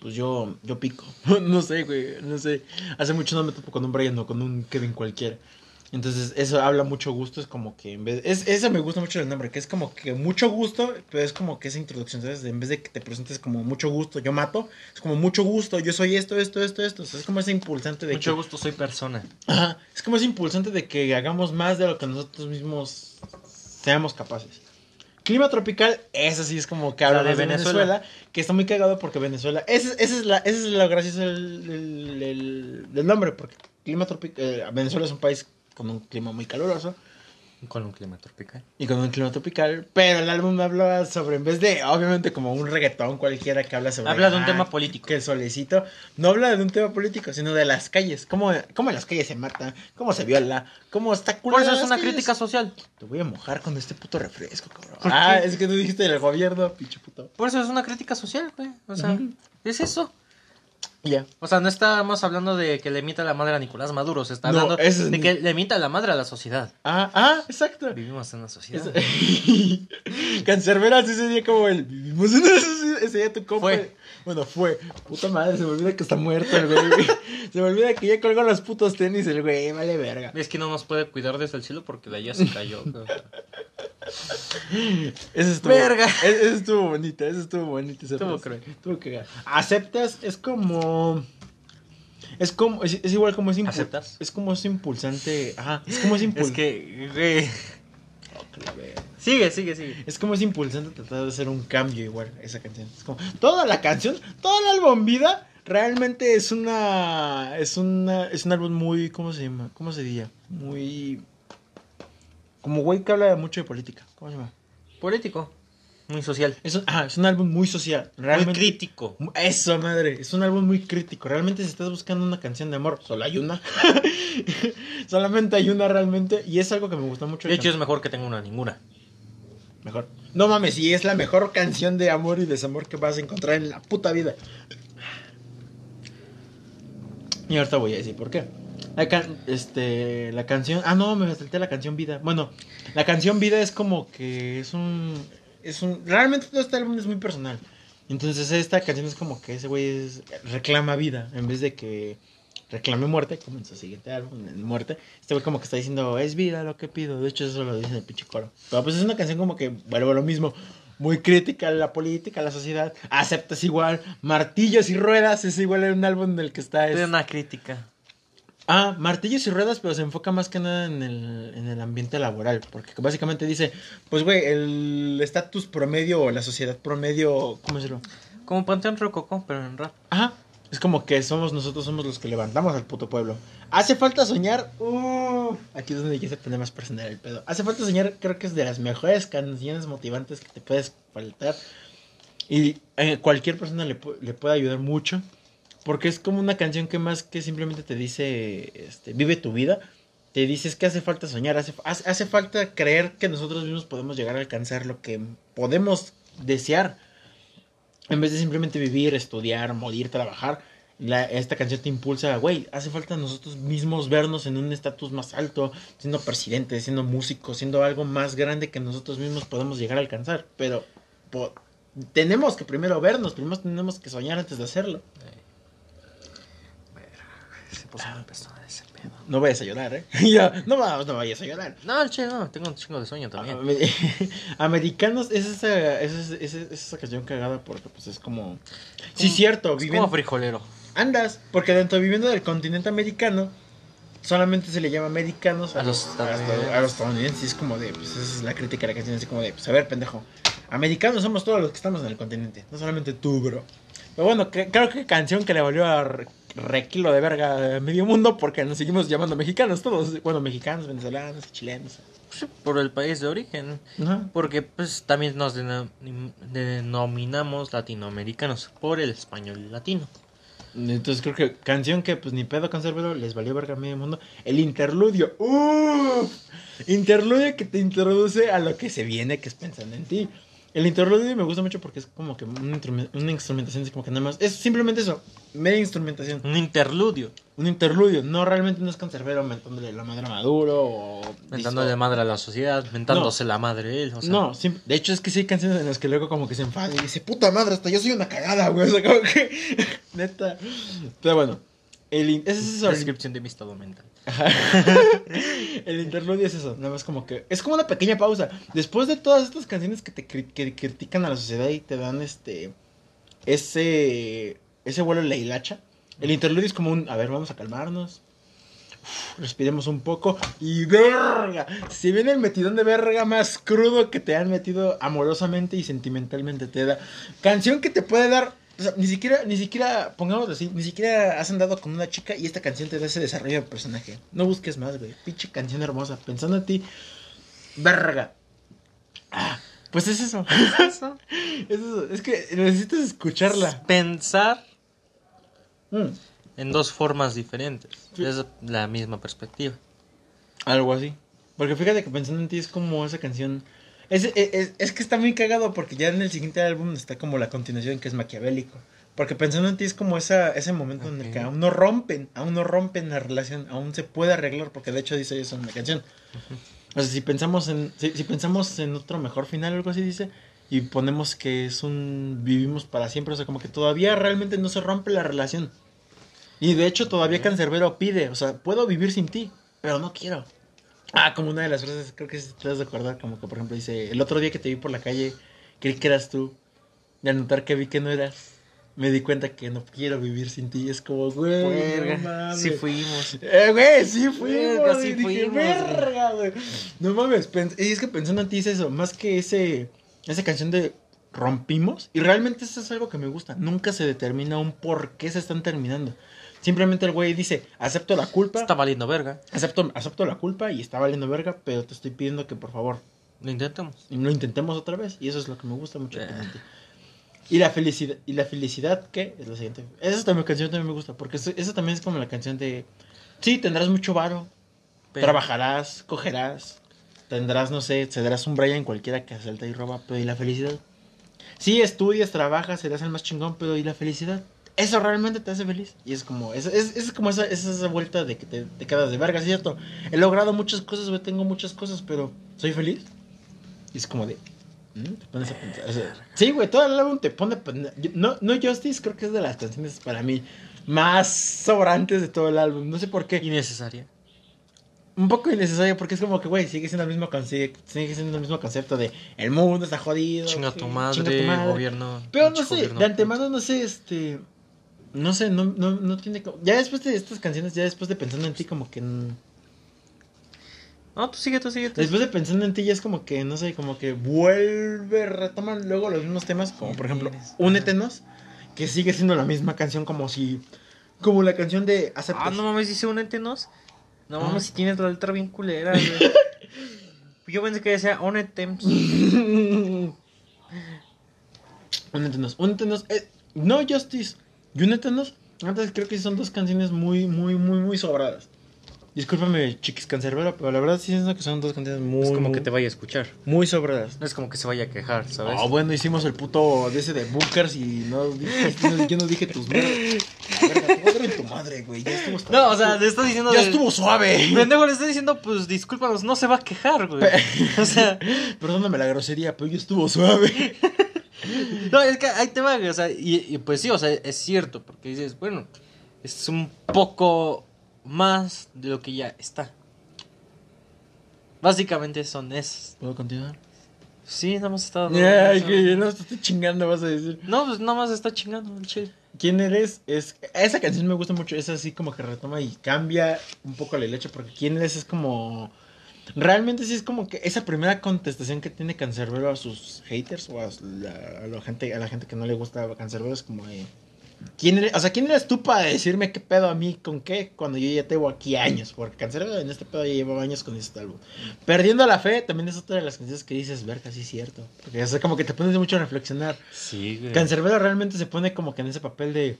Pues yo, yo pico. no sé, güey, no sé. Hace mucho no me topo con un Brian o con un Kevin cualquiera. Entonces, eso habla mucho gusto, es como que en vez... Es, eso me gusta mucho el nombre, que es como que mucho gusto, pero es como que esa introducción, ¿sabes? En vez de que te presentes como mucho gusto, yo mato, es como mucho gusto, yo soy esto, esto, esto, esto. O sea, es como ese impulsante de
Mucho
que...
gusto, soy persona.
Ajá, es como ese impulsante de que hagamos más de lo que nosotros mismos seamos capaces. Clima tropical, eso sí es como que habla
La de
Venezuela,
Venezuela.
que está muy cagado porque Venezuela, ese, ese es la, ese es lo gracioso del, del- del- del nombre, porque clima tropical, Venezuela es un país con un clima muy caluroso
Con un clima tropical.
y con un clima tropical, pero el álbum habla sobre, en vez de, obviamente como un reggaetón cualquiera que habla sobre...
Habla de un
ah,
tema político.
Que el solecito, no habla de un tema político, sino de las calles, cómo, cómo en las calles se mata, cómo se viola, cómo está
Por
culera
eso es una
calles.
crítica social.
Te voy a mojar con este puto refresco, cabrón.
¿Por
Ah, es que tú dijiste del gobierno, pinche puto.
Por eso es una crítica social, güey. O sea, es eso.
Ya.
O sea, no estamos hablando de que le mita la madre a Nicolás Maduro, se está
No,
hablando
es
de que le mita la madre a la sociedad.
Ah, ah, exacto.
Vivimos en una sociedad.
Es- Cancerberas ese día como el vivimos en ese, ese día tu compa.
Fue.
Bueno, fue. Puta madre, se me olvida que está muerto el güey. se me olvida que ya colgó los putos tenis el güey, vale verga.
Es que no nos puede cuidar desde el cielo porque de allá se cayó.
Ese estuvo.
Verga.
Ese, ese estuvo bonito, ese estuvo bonito. ese
Estuvo cruel.
Estuvo cagado. Aceptas, es como. Es como. Es, es igual como es
¿Aceptas?
Es como ese impulsante. Ajá. Es como
Es
impulsante.
que, güey. Sigue, sigue, sigue.
Es como ese impulsante tratar de hacer un cambio igual, esa canción. Es como, toda la canción, todo el álbum Vida, realmente es una, es una, es un álbum muy, ¿cómo se llama? ¿Cómo se diría? Muy, como güey que habla mucho de política. ¿Cómo se llama?
Político. Muy social.
Es un, ah, es un álbum muy social.
Muy crítico.
Eso, madre. Es un álbum muy crítico. Realmente, si estás buscando una canción de amor, solo hay una. Solamente hay una realmente. Y es algo que me gustó mucho.
De hecho, es mejor que tenga una ninguna.
Mejor. No mames, y es la mejor canción de amor y desamor que vas a encontrar en la puta vida. Y ahorita voy a decir por qué. La, can- este, la canción. Ah, no, me salté la canción Vida. Bueno, la canción Vida es como que es un. Es un. Realmente todo este álbum es muy personal. Entonces, esta canción es como que ese güey es- reclama vida. En vez de que reclame muerte, como en su siguiente álbum, en Muerte. Este güey como que está diciendo, es vida lo que pido. De hecho, eso lo dice en el pinche coro. Pero pues es una canción como que vuelve a lo mismo. Muy crítica a la política, a la sociedad. Aceptas igual. Martillos y ruedas es igual en un álbum del que está.
Es
Es...
una crítica.
Ah, martillos y ruedas, pero se enfoca más que nada en el, en el ambiente laboral. Porque básicamente dice, pues güey, el estatus promedio o la sociedad promedio, ¿cómo decirlo?
Como Panteón Rococó, pero en rap.
Ajá. Es como que somos nosotros somos los que levantamos al puto pueblo. Hace falta soñar. Uh, aquí es donde ya se pone más personal el pedo. Hace falta soñar, creo que es de las mejores canciones motivantes que te puedes faltar. Y eh, cualquier persona le, le puede ayudar mucho. Porque es como una canción que más que simplemente te dice, este, vive tu vida. Te dices que hace falta soñar, hace, hace falta creer que nosotros mismos podemos llegar a alcanzar lo que podemos desear. En vez de simplemente vivir, estudiar, morir, trabajar, la- esta canción te impulsa, güey, hace falta nosotros mismos vernos en un estatus más alto, siendo presidente, siendo músico, siendo algo más grande que nosotros mismos podemos llegar a alcanzar. Pero po- tenemos que primero vernos, primero tenemos que soñar antes de hacerlo.
Se puso muy pesado ese pedo.
No vayas a llorar, ¿eh? No, no vayas a llorar.
No, che, no, tengo un chingo de sueño también.
Ame- Americanos es esa, es, esa- es esa- es esa canción cagada porque pues es como... Sí, cierto,
Es
viviendo...
como frijolero.
Andas, porque dentro viviendo del continente americano, solamente se le llama americanos a,
A
los, a los-
estadounidenses.
a los estadounidenses. y Es como de, pues esa es la crítica de la canción, así como de, pues a ver, pendejo. Americanos somos todos los que estamos en el continente, no solamente tú, bro. Pero bueno, creo que canción que le valió a re, re kilo de verga medio mundo porque nos seguimos llamando mexicanos todos. Bueno, mexicanos, venezolanos, chilenos.
Por el país de origen.
Ajá.
Porque pues también nos denom- denominamos latinoamericanos por el español latino.
Entonces creo que canción que pues ni pedo cancerbero les valió verga a medio mundo. El interludio. ¡Uf! Interludio que te introduce a lo que se viene, que es pensando en ti. El interludio me gusta mucho porque es como que una, instrumen- una instrumentación, así como que nada más. Es simplemente eso, media instrumentación.
Un interludio.
Un interludio. No, realmente no es cancerbero mentándole la madre a Maduro o.
Mentándole la madre a la sociedad, mentándose la madre él. O sea,
no, de hecho es que sí hay canciones en las que luego como que se enfada y dice, puta madre, hasta yo soy una cagada, güey. O sea, como que. Neta. Pero bueno. El, ese es eso.
Descripción de mi estado mental.
Ajá. El interludio es eso, nada más como que es como una pequeña pausa. Después de todas estas canciones que te cri- que critican a la sociedad y te dan este ese ese vuelo en la hilacha, el interludio es como un, a ver, vamos a calmarnos. Uf, respiremos un poco y verga. Si viene el metidón de verga más crudo que te han metido amorosamente y sentimentalmente te da canción que te puede dar o sea, ni siquiera, ni siquiera, pongamos así, ni siquiera has andado con una chica y esta canción te da ese desarrollo de personaje. No busques más, güey. Pinche canción hermosa. Pensando en ti. Verga. Ah, pues es eso.
Eso.
Es eso. Es que necesitas escucharla.
Pensar
Mm,
en dos formas diferentes.
Sí.
Es la misma perspectiva.
algo así. Porque fíjate que pensando en ti es como esa canción. Es, es, es- es que está muy cagado porque ya en el siguiente álbum está como la continuación que es maquiavélico. Porque pensando en ti es como esa, ese momento en el que aún no rompen, aún no rompen la relación, aún se puede arreglar, porque de hecho dice eso en la canción. O sea, si pensamos en, si, si pensamos en otro mejor final o algo así dice, y ponemos que es un vivimos para siempre, o sea, como que todavía realmente no se rompe la relación. Y de hecho todavía Cancerbero pide, o sea, puedo vivir sin ti, pero no quiero. Ah, como una de las frases, creo que sí te vas a acordar, como que por ejemplo dice, el otro día que te vi por la calle, creí que eras tú, y al notar que vi que no eras, me di cuenta que no quiero vivir sin ti, es como, güey, no mames.
Sí fuimos.
Eh, güey, sí fuimos,
Verga, sí
dije,
fuimos, güey.
verga, güey. No mames, y es que pensando en ti es eso, más que ese, esa canción de rompimos, y realmente eso es algo que me gusta, nunca se determina un por qué se están terminando. Simplemente el güey dice, acepto la culpa,
Está valiendo verga.
acepto, acepto la culpa y está valiendo verga, pero te estoy pidiendo que por favor
Lo intentamos.
lo intentemos otra vez, y eso es lo que me gusta mucho.
Eh.
Y la felicidad, y la felicidad, ¿qué? Es la siguiente. Esa también canción también me gusta, porque eso, eso también es como la canción de, sí, tendrás mucho varo,
Pero-
Trabajarás, cogerás, tendrás, no sé, cederás un Brian cualquiera que asalta y roba, pero ¿y la felicidad? Sí, estudias, trabajas, serás el más chingón, pero ¿y la felicidad? Eso realmente te hace feliz. Y es como, es, es, es como esa, es esa vuelta de que te, te quedas de verga, ¿cierto? He logrado muchas cosas, güey, tengo muchas cosas, pero ¿soy feliz? Y es como de... ¿mm? Te pones a pensar. o sea, sí, güey, todo el álbum te pone... No, no Justice creo que es de las canciones para mí más sobrantes de todo el álbum. No sé por qué
Innecesaria.
un poco innecesario porque es como que, güey, sigue siendo el mismo concepto, sigue siendo el mismo concepto de el mundo está jodido.
Chinga tu madre,
chinga tu madre.
gobierno.
Pero no sé, de antemano no sé, este, no sé, no, no, no tiene como, ya después de estas canciones, ya después de pensando en ti como que,
No, tú sigue, tú sigue. tú
después de pensando en ti ya es como que, no sé, como que vuelve, retoman luego los mismos temas, como por ejemplo, Únetenos, que sigue siendo la misma canción como si, como la canción de Aceptas.
Ah, no mames, dice únetenos. No
Ah.
mames, si tienes la letra bien culera, güey. Yo pensé que decía Onetems.
Únetenos, únetenos. eh, no Justice y Únetenos. Antes creo que son dos canciones muy, muy, muy, muy sobradas. Discúlpame, chiquis cancerbero, pero la verdad sí siento que son dos canciones muy,
Es como
muy,
que te vaya a escuchar.
muy sobradas.
No es como que se vaya a quejar, ¿sabes?
Ah, bueno, hicimos el puto de ese de Bookers y no yo no dije tus en tu madre, güey. Ya estuvo.
No, o sea, le estás diciendo.
ya
de-
estuvo suave.
Pendejo, le estás diciendo, pues discúlpanos, no se va a quejar, güey. O sea,
Perdóname la grosería, pero ya estuvo suave.
no, es que ahí te va. O sea, y, y pues sí, o sea, es cierto, porque dices, bueno, es un poco más de lo que ya está. Básicamente son esas.
¿Puedo continuar?
Sí, nada más está.
Ay, que yo no estoy chingando, vas a decir.
No, pues nada más está chingando el chile.
¿Quién eres? Es esa canción me gusta mucho, es así como que retoma y cambia un poco la leche porque quién eres es como realmente sí es como que esa primera contestación que tiene Cancerbero a sus haters o a la, a la gente a la gente que no le gusta Cancerbero es como de, ¿Quién eres? O sea, ¿quién eres tú para decirme qué pedo a mí con qué cuando yo ya tengo aquí años? Porque Cancerbero en este pedo ya llevaba años con este álbum. Perdiendo la fe también es otra de las canciones que dices, verga, sí es cierto. Porque es como que te pones mucho a reflexionar.
Sí, güey.
Cancerbero realmente se pone como que en ese papel de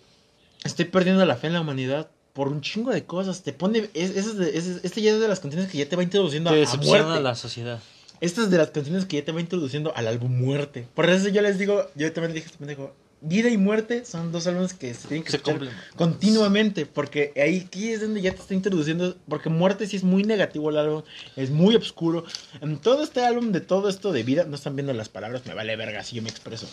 estoy perdiendo la fe en la humanidad por un chingo de cosas. Te pone es, es es- este ya es de las canciones que ya te va introduciendo
Te
a, a muerte.
la sociedad.
Esta es de las canciones que ya te va introduciendo al álbum Muerte. Por eso yo les digo, yo también le dije este pendejo, Vida y Muerte son dos álbumes que se tienen que
Se
escuchar continuamente, porque ahí aquí es donde ya te está introduciendo, porque Muerte sí es muy negativo el álbum, es muy oscuro. En todo este álbum de todo esto de vida, no están viendo las palabras, me vale verga si yo me expreso.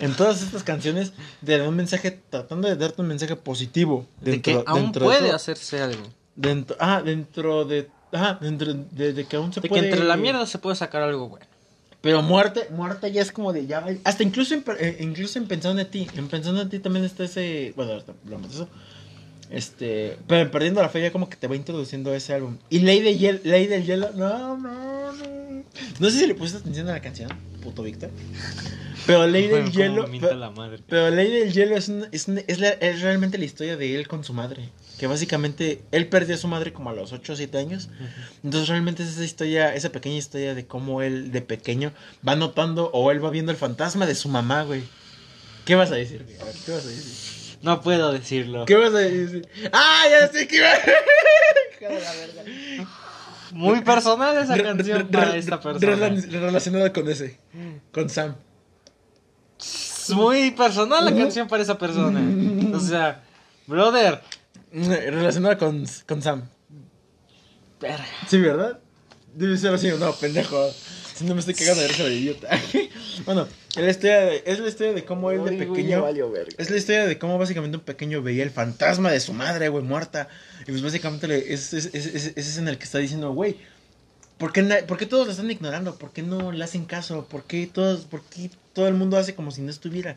En todas estas canciones de un mensaje, tratando de darte un mensaje positivo.
de
Dentro,
que aún
dentro de
puede
todo.
hacerse algo.
Dentro, ah, dentro de. Ajá, entre, de, de que aún se
De que
puede...
entre la mierda se puede sacar algo bueno.
Pero muerte, muerte ya es como de ya. Hasta incluso en, eh, incluso en pensando en ti. En pensando en ti también está ese. Bueno, ahorita hablamos de eso. Este. Pero en perdiendo la fe ya como que te va introduciendo ese álbum. Y Ley, de Hiel- Ley del Hielo. No, no, no. No sé si le pusiste atención a la canción, puto Víctor. Pero Ley del Hielo. Pero, Ley del Hielo es, un- es, un- es, la- es realmente la historia de él con su madre. Que básicamente él perdió a su madre como a los 8 o 7 años. Entonces realmente es esa historia, esa pequeña historia de cómo él de pequeño va notando o él va viendo el fantasma de su mamá, güey. ¿Qué vas a decir, güey? ¿qué vas a decir?
No puedo decirlo.
¿Qué vas a decir? ¡Ah, ya sé que iba!
Muy personal esa
Re-
canción
re-
para
re-
esta
re-
persona.
Relacionada con ese, con Sam.
Es muy personal la canción para esa persona. O sea, brother.
Relacionada con, con Sam.
verga.
Sí, ¿verdad? Debe ser así, no, pendejo. Si no me estoy cagando de risa de idiota. bueno, es la historia de, es la historia de cómo él de pequeño. Es la historia de cómo básicamente un pequeño veía el fantasma de su madre, güey, muerta. Y pues básicamente le- es, es, es, es- es ese en el que está diciendo, güey, ¿por qué, na- por qué todos lo están ignorando? ¿Por qué no le hacen caso? ¿Por qué, todos, ¿Por qué todo el mundo hace como si no estuviera?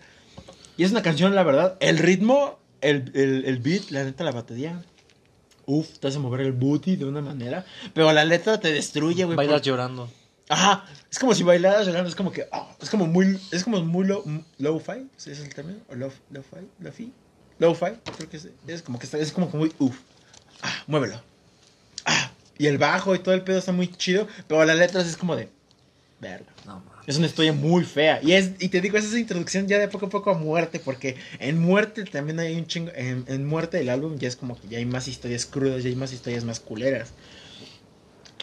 Y es una canción, la verdad, el ritmo, el, el, el beat, la neta, la batería. Uf, te hace mover el booty de una manera. Pero la letra te destruye, güey.
Bailas
por-
llorando.
Ajá, es como si bailaras es como que, ah, es como muy, es como muy low, low-fi, ¿sí ¿es el término? ¿O low, low-fi? ¿Low-fi? Low-fi, creo que es, es como que está, es como que muy, uff, ah, muévelo, ah, y el bajo y todo el pedo está muy chido, pero la letra es como de, verga.
No.
Es una historia muy fea. Y es y te digo, es esa introducción ya de poco a poco a muerte. Porque en muerte también hay un chingo. En, en muerte del álbum ya es como que ya hay más historias crudas, ya hay más historias más culeras.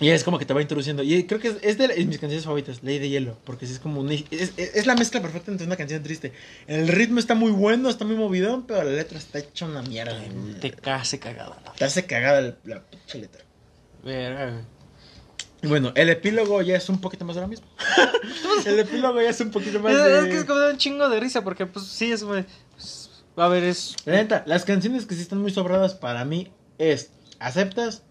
Y es como que te va introduciendo. Y creo que es, es de la- mis canciones favoritas, Ley de Hielo. Porque sí es como una- es, la mezcla perfecta entre una canción triste. El ritmo está muy bueno, está muy movidón, pero la letra está hecha una mierda.
Te case cagada. ¿no?
Te hace cagada la, la pinche letra.
Verga,
bueno, el epílogo ya es un poquito más de lo mismo. el epílogo ya es un poquito más de...
es que es como de un chingo de risa porque pues sí es pues, a ver, es...
La neta, las canciones que sí están muy sobradas para mí es Aceptas,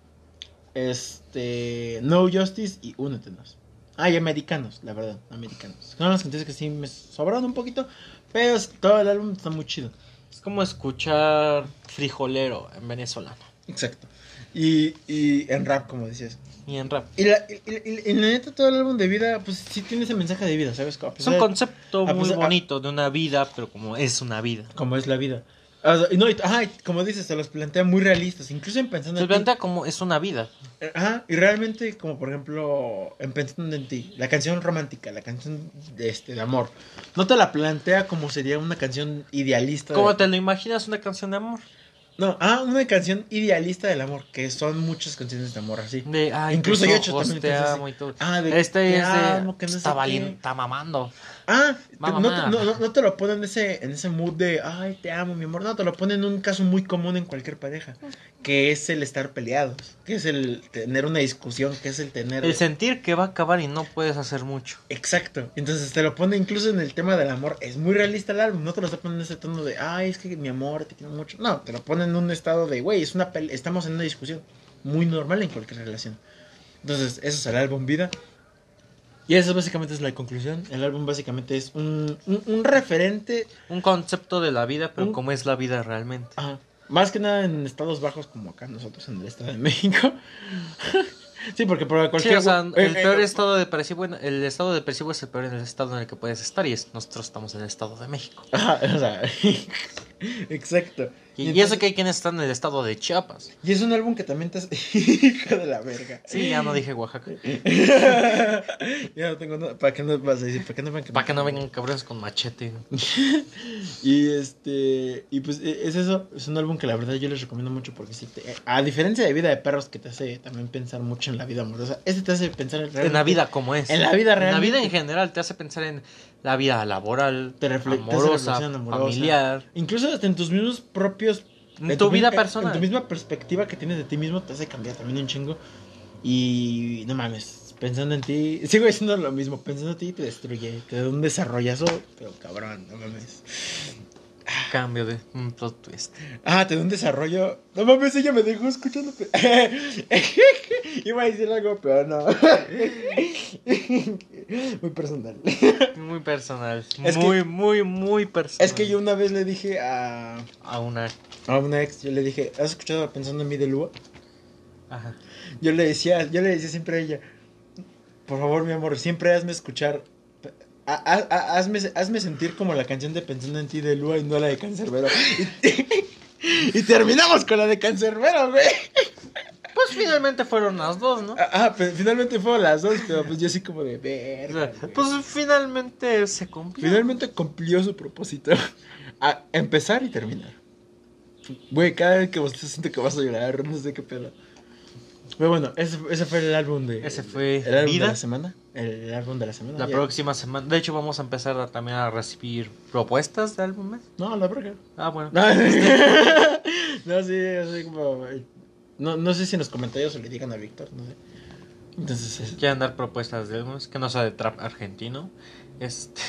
este, No Justice y Únetenos. Ah, y Americanos, la verdad, Americanos. Son las canciones que sí me sobraron un poquito, pero todo el álbum está muy chido.
Es como escuchar frijolero en venezolano.
Exacto. Y, y en rap, como decías.
Y en rap.
Y la, y, y- y la neta, todo el álbum de vida, pues sí tiene ese mensaje de vida, ¿sabes?
Es un concepto muy
pesar- a-
bonito de una vida, pero como es una vida.
Como es la vida. No, y- ajá, y como dices, se los plantea muy realistas, incluso en pensando
Se
en ti.
plantea como es una vida.
Ajá, y realmente, como por ejemplo, en Pensando en ti, la canción romántica, la canción de, este, de amor, no te la plantea como sería una canción idealista. de-
¿Cómo te lo imaginas una canción de amor?
No, ah, una canción idealista del amor, que son muchas canciones de amor así.
De, ay,
Incluso yo he hecho también
te
así.
amo y todo.
Ah, de
Este
te
es de...
amo, que no
está está mamando.
Ah, no, te- no, te lo ponen en ese, en ese mood de, ay, te amo, mi amor. No, te lo ponen en un caso muy común en cualquier pareja, que es el estar peleados, que es el tener una discusión, que es el tener...
El sentir que va a acabar y no puedes hacer mucho.
Exacto. Entonces te lo pone incluso en el tema del amor. Es muy realista el álbum. No te lo está poniendo en ese tono de, ay, es que mi amor, te quiero mucho. No, te lo pone en un estado de, güey, es una estamos en una discusión muy normal en cualquier relación. Entonces, eso es el álbum Vida. Y eso básicamente es la conclusión. El álbum básicamente es un, un, un referente,
Un concepto de la vida, pero
Un-
como es la vida realmente.
ajá, más que nada en estados bajos como acá nosotros en el Estado de México. sí, porque por
Sí,
cualquier...
o sea,
eh,
el
eh,
peor estado depresivo, bueno, el estado depresivo es el peor en el estado en el que puedes estar y es, nosotros estamos en el estado de México.
Ajá, o sea, exacto.
Y, y
entonces-
eso que hay quienes están en el estado de Chiapas.
Y es un álbum que también te hace... Hijo de la verga.
Sí, ya no dije Oaxaca.
ya no tengo nada. ¿Para qué no vas a decir? ¿Para qué no me
Para que no vengan cabrones con machete.
Y este. Y pues e- es eso. Es un álbum que la verdad yo les recomiendo mucho porque sí. te- a diferencia de Vida de Perros, que te hace también pensar mucho en la vida amorosa. Este te hace pensar en,
En la vida como es.
En la vida
En la vida en general te hace pensar en la vida laboral,
Te
amorosa,
amorosa.
familiar.
Incluso hasta en tus mismos propios.
En tu vida
mi-
personal.
En tu misma perspectiva que tienes de ti mismo te hace cambiar también un chingo. Y no mames, pensando en ti, sigo diciendo lo mismo, pensando en ti te destruye, te da un desarrollazo, pero cabrón, no mames.
Cambio de un plot twist.
Ah, te da un desarrollo. No mames, ella me dejó escuchando. Iba a decir algo, pero no. Muy personal.
Muy personal.
Es
muy, muy, muy personal.
Es que yo una vez le dije a,
A una.
a una ex, yo le dije, ¿has escuchado Pensando en mí de Lua?
Ajá.
Yo le decía, yo le decía siempre a ella, por favor, mi amor, siempre hazme escuchar, ha- ha- ha- hazme, hazme sentir como la canción de Pensando en ti de Lua y no la de Cancerbero. Y, y terminamos con la de Cancerbero, güey.
Pues finalmente fueron las dos, ¿no?
Ah, ah, pero finalmente fueron las dos, pero pues yo así como de verga.
sea,
güey".
Pues finalmente se cumplió.
Finalmente cumplió su propósito. A empezar y terminar. Güey, cada vez que vos te siento que vas a llorar, no sé qué pedo. Pero bueno, ese, ese fue el álbum de.
Ese fue
el álbum
Vida.
de la semana. El, álbum de la semana.
La
Ya-
próxima semana. De hecho, vamos a empezar a- también a recibir propuestas de álbumes.
No, la verga.
Ah, bueno.
No, no, sí, así como. No, no sé si en los comentarios se le digan a Víctor, no sé. Entonces, es-
Quieren dar propuestas de álbumes que no sea de trap argentino. Este.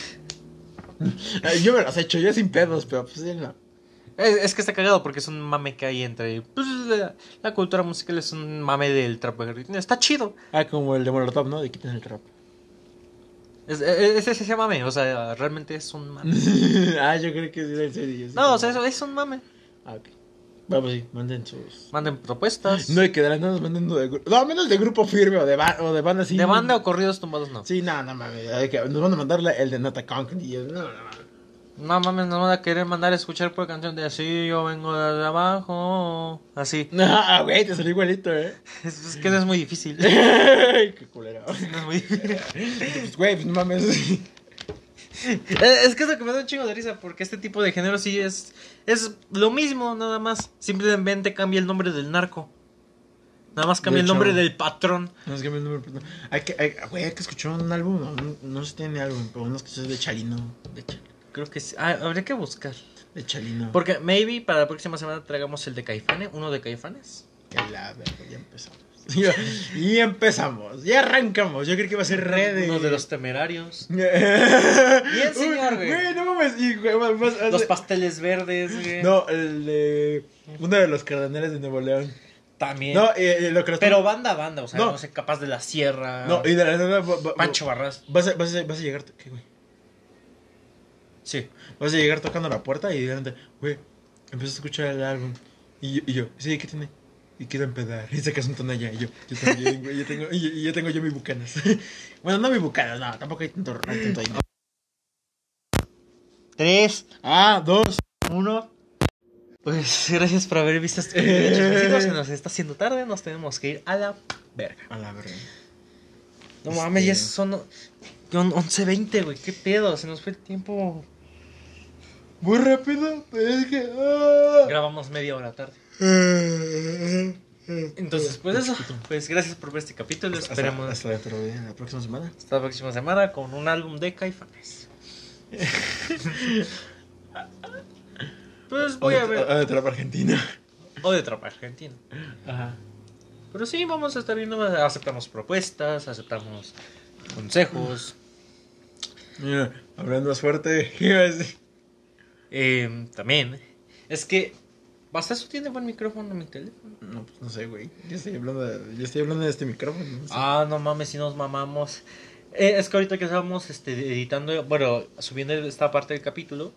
Yo me las he hecho, yo sin pedos, pero pues sí, no.
Es, es que está cagado porque es un mame que hay entre. Pues la, la cultura musical es un mame del trap. Está chido.
Ah, como el de Molotov, ¿no? De quiten el trap.
Es, es, es ese mame. O sea, realmente es un mame.
ah, yo creo que sí, en serio.
No,
como-
o sea, eso es un mame.
Ah, ok. Vamos, sí, manden sus.
Manden propuestas.
No hay que dar nada, manden de grupo. No, menos de grupo firme o de, ba- o de banda así.
de banda o corridos tumbados, no.
Sí, no, no mames. Nos van a mandar el de Nata Conk. Yo, no, no mames.
No van a querer mandar a escuchar por canción de así, yo vengo de abajo. Así.
No, güey, te salió igualito, eh.
Es, es que no es muy difícil.
Qué culero.
No es muy difícil.
Pues, güey, pues no mames.
Eh, Es que es lo que me da un chingo de risa, porque este tipo de género sí es, es lo mismo, nada más. Simplemente cambia el nombre del narco. Nada más cambia el nombre del patrón.
Es que me el número. pues, no. Hay que, hay, güey, hay que escuchar un álbum. No, no, no sé si tiene álbum, pero unos que es de Chalino. De, Cha-
Creo que sí. Ah, habría que buscar.
de Chalino.
Porque maybe para la próxima semana traigamos el de Caifanes, uno de Caifanes.
Que la verga, ya empezamos. y empezamos. Ya arrancamos. Yo creí que iba a ser red de.
Uno de los temerarios.
Bien,
señor, güey.
Güey, no mames. Y, güey, más- más-
Los pasteles verdes, güey.
No, el de. Uno de los cardenales de Nuevo León.
También.
No, eh, eh, lo que
Pero banda a banda, o sea,
No.
no, sé, capaz de la sierra.
No, y de la
Pancho Barras.
Vas a, vas a, vas a llegar. ¿Qué, güey?
Sí.
Vas a llegar tocando la puerta y de repente, güey, empiezas a escuchar el álbum. Y yo, y yo sí, ¿qué tiene? Y quiero empedar. Y sacas un tonalla. Y yo, yo también, güey. Yo tengo, y, yo tengo yo mi bucanas. bueno, no mi bucanas, no, tampoco hay tanto, hay tanto ahí.
Tres,
Ah, dos.
uno. Pues gracias por haber visto este video. Se nos está haciendo tarde, nos tenemos que ir a la verga.
A la verga.
No
Este-
mames, ya son son 11.20, güey. ¿Qué pedo? Se nos fue el tiempo.
Muy rápido, es que. ah.
Grabamos media hora tarde. Entonces, pues eso. Pues gracias por ver este capítulo.
Hasta,
Esperemos
hasta de la próxima semana.
hasta la próxima semana con un álbum de Caifanes. pues voy a ver.
A, a, Argentina.
O de Trapa Argentina.
Ajá.
Pero sí, vamos a estar viendo. Aceptamos propuestas, aceptamos consejos.
Mira, hablando más fuerte, ¿qué iba a decir?
Eh, también. Es que. ¿Hasta eso tiene buen micrófono mi teléfono?
No, pues no sé, güey. Yo estoy hablando de, yo estoy hablando de este micrófono. no sé.
Ah, no mames, si nos mamamos. Eh, es que ahorita que estábamos este, editando, bueno, subiendo esta parte del capítulo,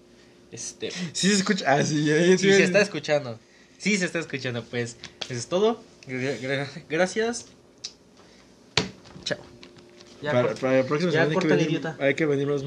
este, sí
Sí se escucha. Ah, sí, ya, ya
se está escuchando. Sí se está escuchando, pues, eso es todo. Gra- gra- Gracias. Chao. Ya,
para, para la próxima
Ya
semana hay que, venir,
idiota.
hay que venir más